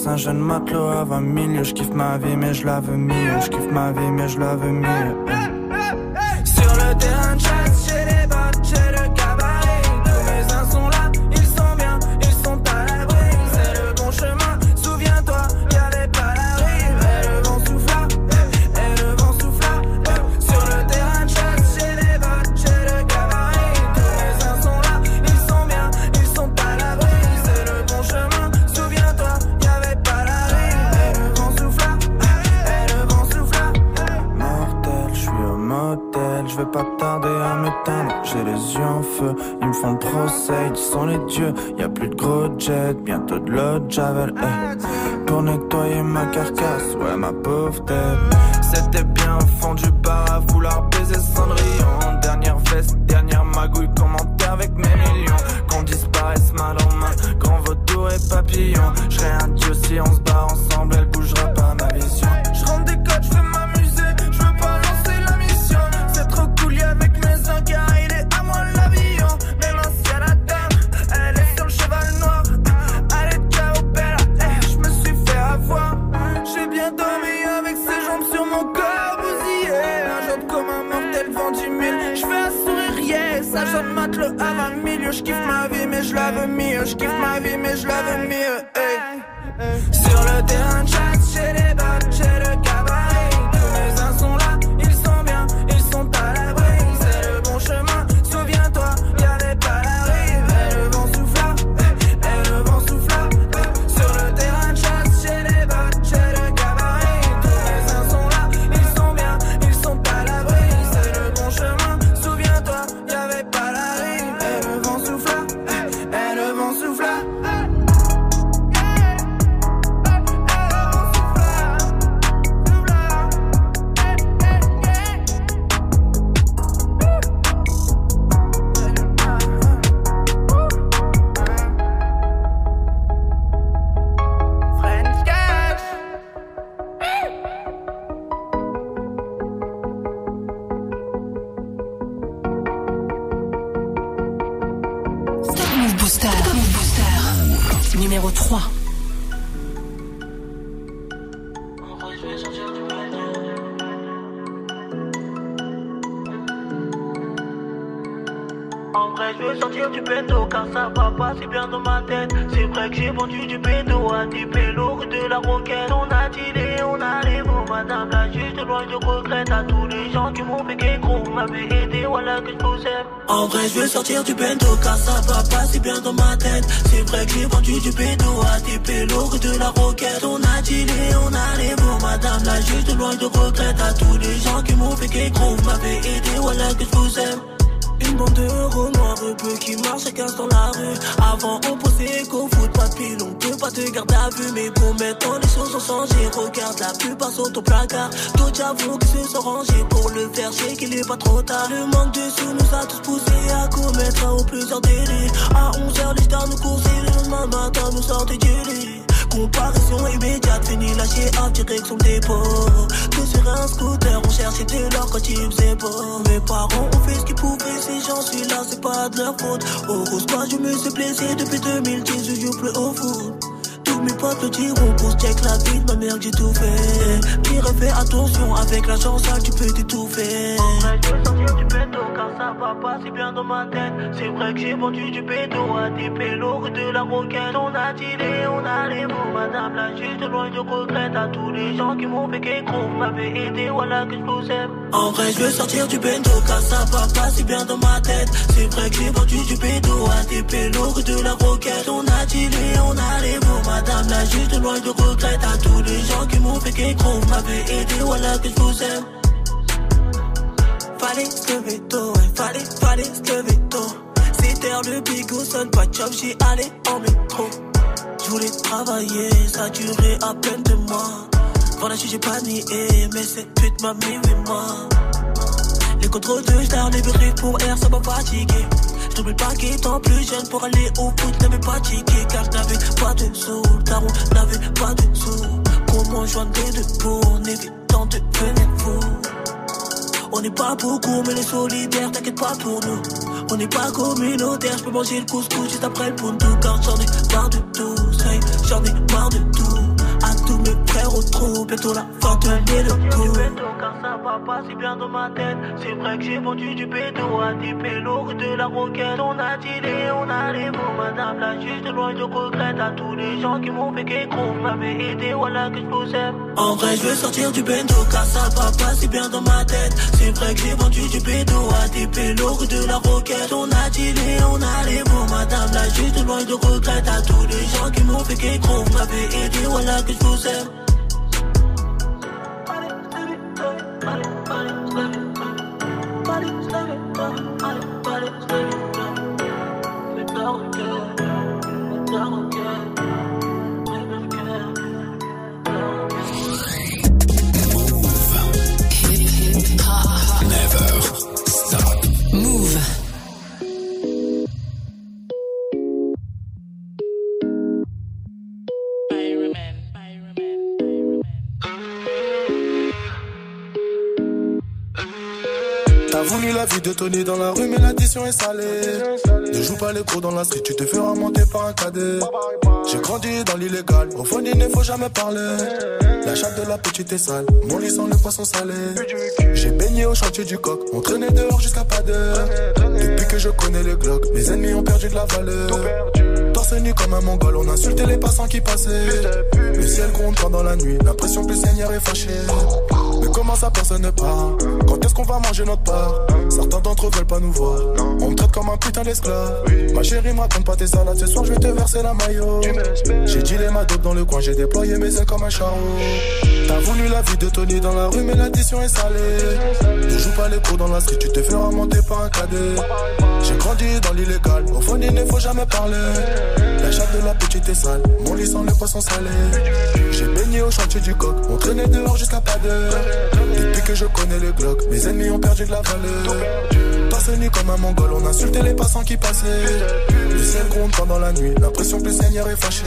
[SPEAKER 27] Yes Un jeune matelot à 20 000 Je kiffe ma vie mais je la veux mieux. Je kiffe ma vie mais je la veux mieux si bien
[SPEAKER 21] dans ma tête. C'est vrai que j'ai vendu du bendo à des pélos de la roquette. On a dealé, on a les mots, madame la juste loin de regrette à tous les gens qui m'ont fait gros, m'avaient aidé, voilà que je vous aime. En vrai, je veux sortir du bendo car ça va pas si bien dans ma tête. C'est vrai que j'ai vendu du bendo à des pélos de la roquette. On a dealé, on a les mots, madame la juste loin de regrette à tous les gens qui m'ont fait gros, m'avaient aidé, voilà que je vous aime. Une bande de noirs peu qui marchent chacun dans la rue. Avant, on pensait qu'au foot, pas de pile, on peut pas te garder à vue. Mais pour maintenant, les choses ont changé. Regarde, la plupart sont au placard. D'autres j'avoue qu'ils se sont rangés pour le faire, je sais qu'il est pas trop tard. Le manque de sous nous a tous poussés à commettre un ou plusieurs délits. À 11h, les stars nous coursaient, le lendemain matin, nous sortaient du lit. Comparaison immédiate, fini lâché à direction dépôt. Que sur un scooter, on cherchait de l'or quand il faisait beau. Mes parents ont fait ce qu'ils pouvaient, si j'en suis là, c'est pas de leur faute. Au rose, quoi, je me suis blessé depuis 2010, je joue plus au foot. Mes potes le diront pour check la vie ma mère j'ai tout fait. Pire fais attention, avec la chance, ça tu peux t'étouffer. En vrai, je veux sortir du bédo car ça va pas si bien dans ma tête. C'est vrai que j'ai vendu du bédo à des pélos de la roquette. On a dealé, on a les mots, madame la juste loin de regrette à tous les gens qui m'ont fait gros, m'avaient aidé, voilà que je vous aime. En vrai, je veux sortir du bendo car ça va pas si bien dans ma tête. C'est vrai que j'ai vendu du bédo à des pélos de la roquette. On a dealé, on a les mots, madame la juste loin de regrette à tous les gens qui m'ont fait gros, m'avaient aidé, voilà que je vous aime. Fallait se lever tôt, fallait, fallait se lever tôt. C'était le bigot, sonne pas job, j'y allais en métro. Je voulais travailler, ça durait à peine deux mois. Voilà, j'ai pas nié, mais cette pute m'a mis oui, moi. Les contrôles de star, les bureaux pour air, ça m'a fatigué. J'oublie pas qu'étant plus jeune pour aller au foot, n'avais pas ticket car je n'avais pas de sous. Daron n'avait pas de sous. Comment joindre les deux pour en évitant de devenir fou? On n'est pas beaucoup, mais les solidaires, t'inquiète pas pour nous. On n'est pas communautaire, je peux manger le couscous juste après le puntu. Car j'en ai marre de tout, j'en ai marre de tout. À tous mes frères au trou, bientôt la fin de ça va pas si bien dans ma tête. C'est vrai que j'ai vendu du bédo à des pélos de la roquette. On a dealé, on a les mots, madame la juste loin de regrette. À tous les gens qui m'ont fait gros, m'avaient aidé, voilà que je vous aime. En vrai, je veux sortir du bendo car ça va pas si bien dans ma tête. C'est vrai que j'ai vendu du bédo à des pélos de la roquette. On a dealé, on a les mots, madame la juste loin de regrette. À tous les gens qui m'ont fait gros, m'avaient aidé, voilà que je vous aime.
[SPEAKER 28] Dans la rue, mais l'addition est salée. Ne joue pas les gros dans la street, tu te feras monter par un cadet. J'ai grandi dans l'illégal, au fond il ne faut jamais parler. La chatte de la petite est sale, mon lit sent le poisson salé. J'ai baigné au chantier du coq, on traînait dehors jusqu'à pas d'heure. Depuis que je connais le Glock, mes ennemis ont perdu de la valeur. Torse nu comme un mongol, on insultait les passants qui passaient. Le ciel gronde pendant la nuit, l'impression que le Seigneur est fâché. Mais comment ça personne ne part Quand est-ce qu'on va manger notre part Certains d'entre eux veulent pas nous voir. On me traite comme un putain d'esclave. Ma chérie, me raconte pas tes salades. Ce soir, je vais te verser la maillot. J'ai dealé ma dope dans le coin, j'ai déployé mes ailes comme un charreau. T'as voulu la vie de Tony dans la rue, mais l'addition est salée. Ne joue pas les cours dans la street, tu te feras monter par un cadet. J'ai grandi dans l'illégal, au fond, il ne faut jamais parler. La chatte de la petite est sale, mon lit sent le poisson salé. J'ai baigné au chantier du coq, on traînait dehors jusqu'à pas d'heure. Depuis que je connais le Glock, mes ennemis ont perdu de la valeur. Torse nu comme un mongol, on insultait les passants qui passaient. Le ciel gronde pendant la nuit, l'impression que le Seigneur est fâché.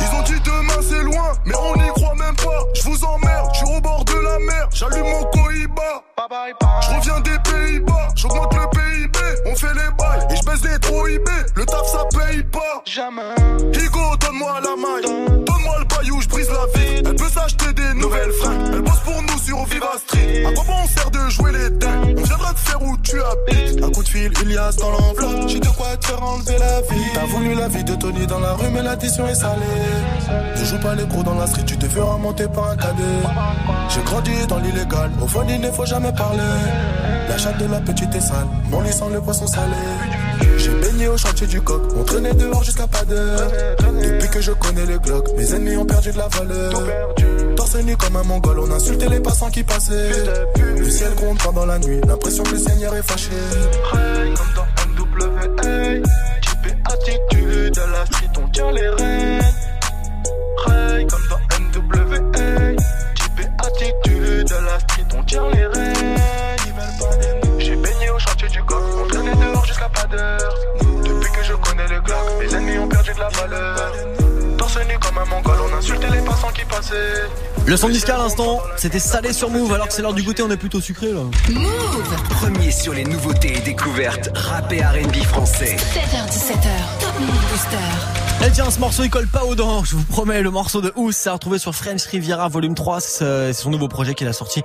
[SPEAKER 29] Ils ont dit demain c'est loin, mais on n'y croit même pas. Je vous emmerde, je suis au bord de la mer, j'allume mon cohiba. Je reviens des Pays-Bas, j'augmente le PIB, on fait les bails et je baisse les trop IB. Le taf ça paye pas. Jamais. Higo, donne-moi la maille, donne-moi le baillou, je brise la vie. Elle peut s'acheter des nouvelles fringues, elle bosse pour nous sur Viva Street. À quoi bon on sert de jouer les dingues? On viendra te faire où tu habites.
[SPEAKER 28] Un coup de fil, Ilias dans l'enveloppe. J'ai de quoi te faire enlever la vie. T'as voulu la vie de Tony dans la rue, mais l'addition est salée. Ne joue pas les gros dans la street, tu te feras monter par un cadet. J'ai grandi dans l'illégal, au fond il ne faut jamais La chatte de la petite est sale, mon lit le poisson salé. J'ai baigné au chantier du coq, on traînait dehors jusqu'à pas d'heure. Depuis que je connais les glocks, mes ennemis ont perdu de la valeur. Torse nu comme un mongol, on insultait les passants qui passaient. Le ciel gronde pendant la nuit, l'impression que le Seigneur est fâché.
[SPEAKER 30] Comme dans NWA, type attitude, la street on tient les rênes. Ray comme dans NWA, type attitude, à la street on tient les Le
[SPEAKER 1] son disque à l'instant, c'était salé sur Move, alors que c'est l'heure du goûter, on est plutôt sucré là.
[SPEAKER 3] Premier sur les nouveautés et découvertes rap et R&B français.
[SPEAKER 2] 7h17h, Top Move Booster.
[SPEAKER 1] Et tiens, ce morceau il colle pas aux dents, je vous promets, le morceau de Ous, c'est retrouvé sur French Riviera volume 3, c'est son nouveau projet qu'il a sorti.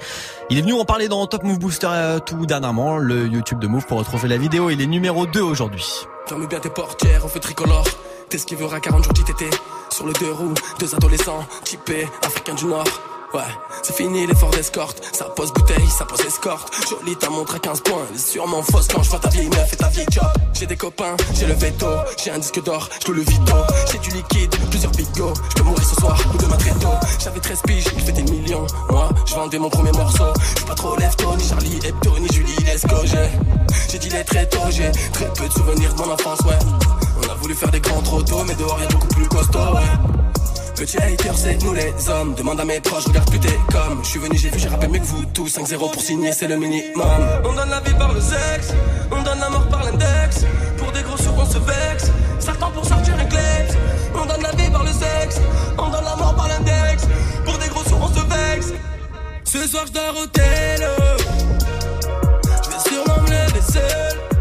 [SPEAKER 1] Il est venu en parler dans Top Move Booster euh, tout dernièrement, le YouTube de Move pour retrouver la vidéo, il est numéro 2 aujourd'hui.
[SPEAKER 31] Ferme bien tes portières, on fait tricolore. T'es ce qui verra 40 jours d'ITT. Sur le deux roues, deux adolescents, typés, africains du Nord. Ouais, c'est fini l'effort d'escorte. Ça pose bouteille, ça pose escorte. Jolie, t'as montré 15 points. Elle est sûrement fausse quand je vois ta vieille meuf et ta vieille job. J'ai des copains, j'ai le veto. J'ai un disque d'or, je le vito. J'ai du liquide, plusieurs bigots. Je peux mourir ce soir ou demain très tôt. J'avais 13 piges, il fait des millions. Moi, je vendais mon premier morceau. Je pas trop lève ni Charlie Hebdo, ni Julie Lesco. J'ai, j'ai dit les très tôt, j'ai très peu de souvenirs de mon enfance, ouais. On a voulu faire des grands trop mais dehors y'a beaucoup plus costaud, ouais. Petit hater, c'est nous les hommes. Demande à mes proches, regarde plus t'es comme. Je suis venu, j'ai vu, j'ai rappelé mieux que vous tous. 5-0 pour signer, c'est le minimum.
[SPEAKER 30] On donne la vie par le sexe, on donne la mort par l'index. Pour des gros sous, on se vexe. Certains pour sortir un kleps. On donne la vie par le sexe, on donne la mort par l'index. Pour des gros sous, on se vexe. Ce soir, je dors au tel. Je vais sûrement me seul.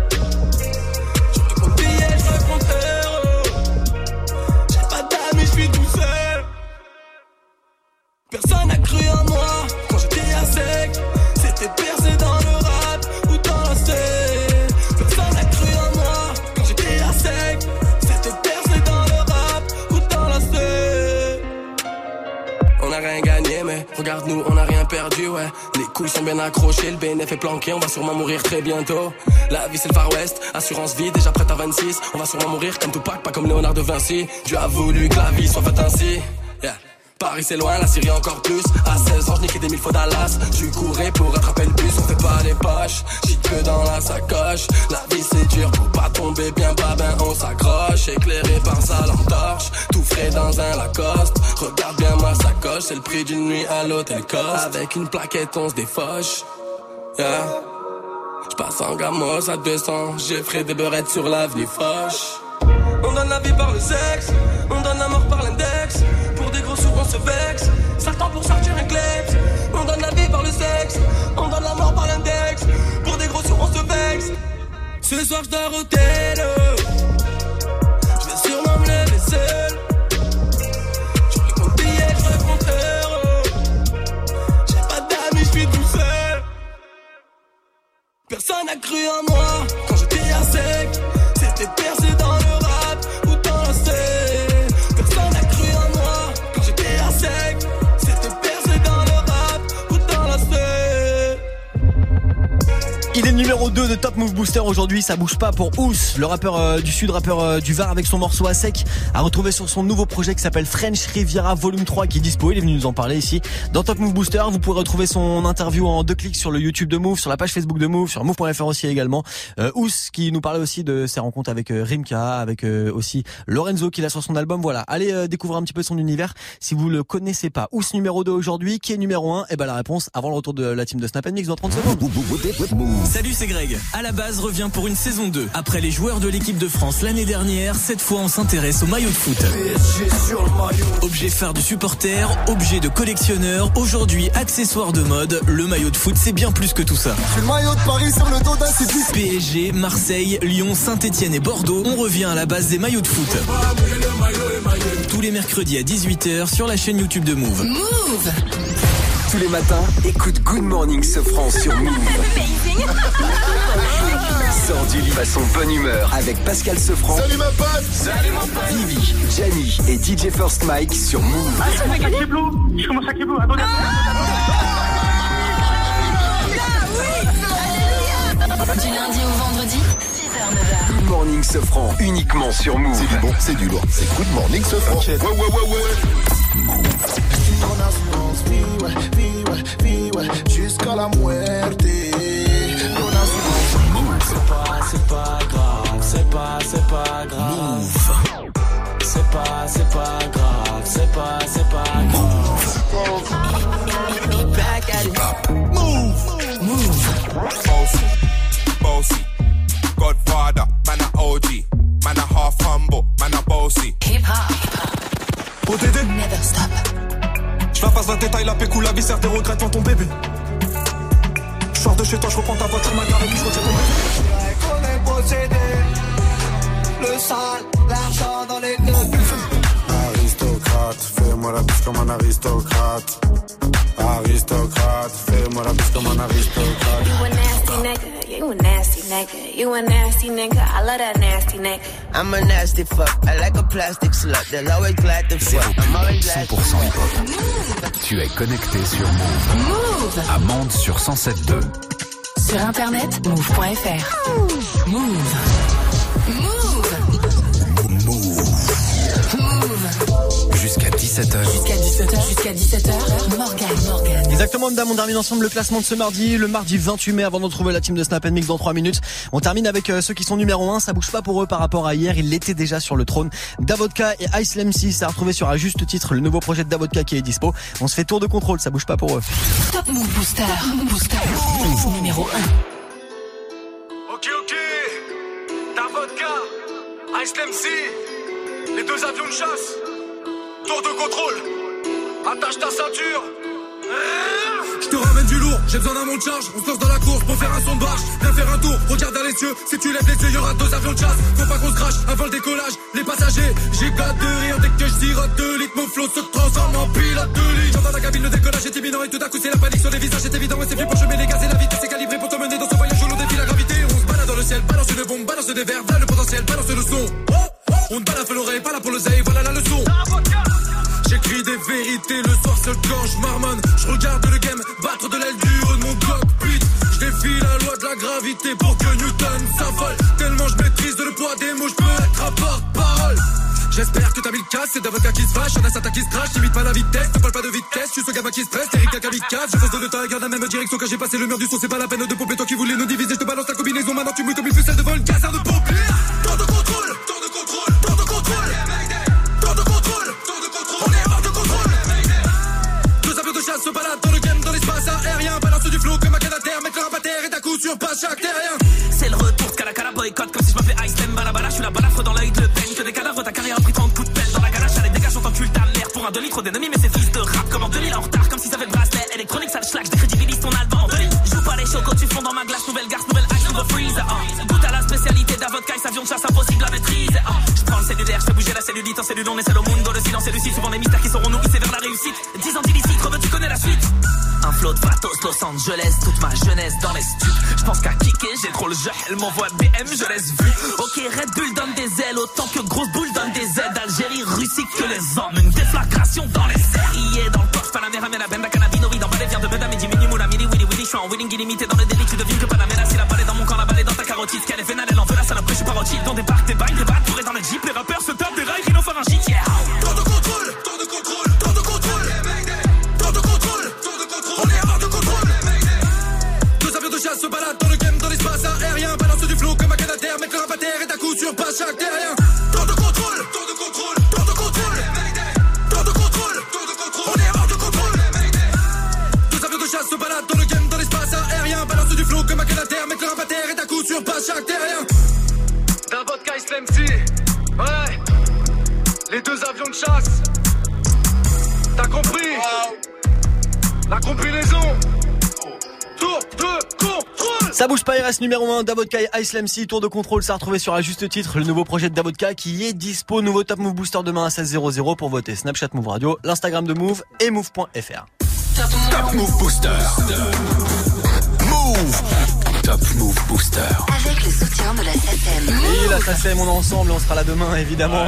[SPEAKER 30] Personne n'a cru en moi quand j'étais à sec. C'était percé dans le rap ou dans la scène. Personne n'a cru en moi quand j'étais à sec. C'était percé dans le rap ou dans la scène.
[SPEAKER 31] On a rien gagné, mais regarde nous, on a rien perdu, ouais. Les couilles sont bien accrochées, le BNF est planqué, on va sûrement mourir très bientôt. La vie c'est le Far West, assurance vie, déjà prête à 26. On va sûrement mourir comme Tupac, pas comme Léonard de Vinci. Dieu a voulu que la vie soit faite ainsi. Yeah. Paris c'est loin, la Syrie encore plus. À 16 ans, je des mille fois Dallas. Je courais pour rattraper le bus, on fait pas les poches. J'suis que dans la sacoche. La vie c'est dur pour pas tomber bien bas, ben on s'accroche. Éclairé par sa lampe torche, tout frais dans un Lacoste. Regarde bien ma sacoche, c'est le prix d'une nuit à l'hôtel Coste. Avec une plaquette, on se défoche. Yeah. J'passe en gamos à 200, j'ai frais des beurrettes sur l'avenue Foch.
[SPEAKER 30] On donne la vie par le sexe, on donne la mort par l'index. Certains pour sortir un kleps. On donne la vie par le sexe, on donne la mort par l'index. Pour des gros sous, on se vexe. Ce soir, je dors au tel. Je vais sûrement me lever seul. Personne n'a cru en moi quand j'étais à sec. C'était percé
[SPEAKER 1] Il est numéro 2 de Top Move Booster aujourd'hui, ça bouge pas pour Ous, le rappeur euh, du sud, rappeur euh, du Var avec son morceau à sec, à retrouver sur son nouveau projet qui s'appelle French Riviera Volume 3 qui est dispo, il est venu nous en parler ici dans Top Move Booster, vous pourrez retrouver son interview en deux clics sur le YouTube de Move, sur la page Facebook de Move, sur move.fr aussi également. Euh, Ous qui nous parlait aussi de ses rencontres avec Rimka, avec aussi Lorenzo qu'il a sur son album, voilà, allez découvrir un petit peu son univers si vous le connaissez pas. Ous numéro 2 aujourd'hui, qui est numéro 1 Et ben la réponse avant le retour de la team de Snap Mix dans 30 secondes. Salut,
[SPEAKER 11] c'est Greg. À la base revient pour une saison 2. Après les joueurs de l'équipe de France l'année dernière, cette fois on s'intéresse au maillot de foot. Objet phare du supporter, objet de collectionneur, aujourd'hui accessoire de mode, le maillot de foot c'est bien plus que tout ça.
[SPEAKER 28] le maillot de Paris sur le dos d'un
[SPEAKER 11] PSG, Marseille, Lyon, Saint-Etienne et Bordeaux, on revient à la base des maillots de foot. Tous les mercredis à 18h sur la chaîne YouTube de Move.
[SPEAKER 2] Move
[SPEAKER 3] Tous les matins, écoute Good Morning Sofran sur Move. Sors du lit façon bonne humeur avec Pascal Sefranc.
[SPEAKER 28] Salut ma pote
[SPEAKER 3] Salut mon pote Vivi, Gianni et DJ First Mike sur Move.
[SPEAKER 22] Ah. Je commence Blue. Attendez,
[SPEAKER 2] Du lundi au vendredi, 6h, 9h.
[SPEAKER 3] Good Morning Sofran uniquement sur Move.
[SPEAKER 28] C'est du bon, c'est du lourd. C'est Good Morning Sofran. Ouais, ouais, ouais, ouais.
[SPEAKER 32] Jusqu'à la muerte.
[SPEAKER 6] C'est pas, c'est pas grave, c'est pas, c'est pas grave. C'est pas, c'est pas grave, c'est pas, c'est pas grave.
[SPEAKER 33] Humble, man a bossy.
[SPEAKER 2] Hip hop.
[SPEAKER 6] ODD,
[SPEAKER 2] Never stop.
[SPEAKER 6] je la passe la détail, la pécou, la viscère, tes regrets devant ton bébé. Je sors de chez toi, je reprends ta voiture, ma gare et puis je retire ton bébé.
[SPEAKER 9] qu'on est possédé. Le sale, l'argent dans les deux.
[SPEAKER 32] Aristocrate, fais-moi la bise comme un aristocrate. Aristocrate, fais-moi la bise comme un aristocrate.
[SPEAKER 34] You a nasty nigga, you a nasty nigga, you a nasty nigga, I love that nasty nigga.
[SPEAKER 18] I'm a nasty fuck. I like a plastic slut. They're always glad to fuck. I'm always glad to
[SPEAKER 3] 100% hip-hop. Tu es connecté sur Move.
[SPEAKER 2] Move
[SPEAKER 3] À sur 107.2.
[SPEAKER 2] Sur internet, move.fr. Move. Move.
[SPEAKER 3] 17h.
[SPEAKER 2] Jusqu'à 17h, jusqu'à 17h, Morgan, Morgan.
[SPEAKER 1] Exactement, madame, on termine ensemble le classement de ce mardi, le mardi 28 mai, avant de retrouver la team de Snap Mix dans 3 minutes. On termine avec euh, ceux qui sont numéro 1, ça bouge pas pour eux par rapport à hier, ils l'étaient déjà sur le trône. Davodka et Ice MC, ça a retrouvé sur un juste titre le nouveau projet de Davodka qui est dispo. On se fait tour de contrôle, ça bouge pas pour eux.
[SPEAKER 2] Top Move Booster. Move Booster. Numéro 1.
[SPEAKER 35] Ok, ok. Ta vodka, Ice MC, les deux avions de chasse. Tour de contrôle. Attache ta ceinture.
[SPEAKER 6] Je te ramène du lourd, j'ai besoin d'un monte charge. On se lance dans la course pour faire un son de barge. Viens faire un tour, regarde dans les cieux. Si tu lèves les yeux, y'aura deux avions de chasse. Faut pas qu'on se crache avant le décollage. Les passagers, j'ai gâte de rire dès que je sirote de litres. Mon flot se transforme en pilote de ligne. J'entends la cabine, le décollage est imminent et tout à coup c'est la panique sur les visages. C'est évident, et c'est fait pour chemin les gaz et la vitesse est calibrée pour te mener dans ce voyage où l'on défie la gravité. On se balade dans le ciel, balance une bombe, balance des verres, voilà le potentiel, balance le son. On ne balafre l'oreille, pas là pour le voilà la leçon. J'écris des vérités le soir seul quand je marmonne. Je regarde le game battre de l'aile dure de mon cockpit. Je défie la loi de la gravité pour que Newton s'affole. Tellement je maîtrise le poids des mots, je peux être un porte-parole. J'espère que t'as mis le casse, c'est d'avocat qui se fâche, y'en a qui se crachent, limite pas la vitesse, ne parle pas de vitesse, je suis ce gamin qui se presse, Eric kamikaze, je fonce de temps et garde la même direction quand j'ai passé le mur du son, c'est pas la peine de pomper, toi qui voulais nous diviser, je te balance la combinaison, maintenant tu mouilles comme une ficelle devant le gazard de pompier. Balance du flow comme un canadair, mettre le rapateur et d'un coup surpasse chaque terrien.
[SPEAKER 4] C'est le retour de Cala boycott comme si je m'appelais Ice Balabala. Je suis la balafre dans l'œil de peine. Que des cadavres, ta carrière a pris tant de coups de pelle. Dans la ganache, allez, dégage, on t'encule ta mère pour un demi trop d'ennemis. Dans les stups. Je pense qu'à kicker, j'ai trop le jeu, elle m'envoie BM, je laisse vu. Ok, Red Bull
[SPEAKER 1] numéro 1, Davodka et Ice MC, tour de contrôle, ça a retrouvé sur un juste titre le nouveau projet de Davodka qui est dispo, nouveau Top Move Booster demain à 16h00 pour voter Snapchat Move Radio, l'Instagram de Move et Move.fr.
[SPEAKER 36] Top Move Booster. Move. Top Move Booster.
[SPEAKER 2] Avec le soutien de la SACEM.
[SPEAKER 1] Et la SACEM, on est ensemble, on sera là demain évidemment.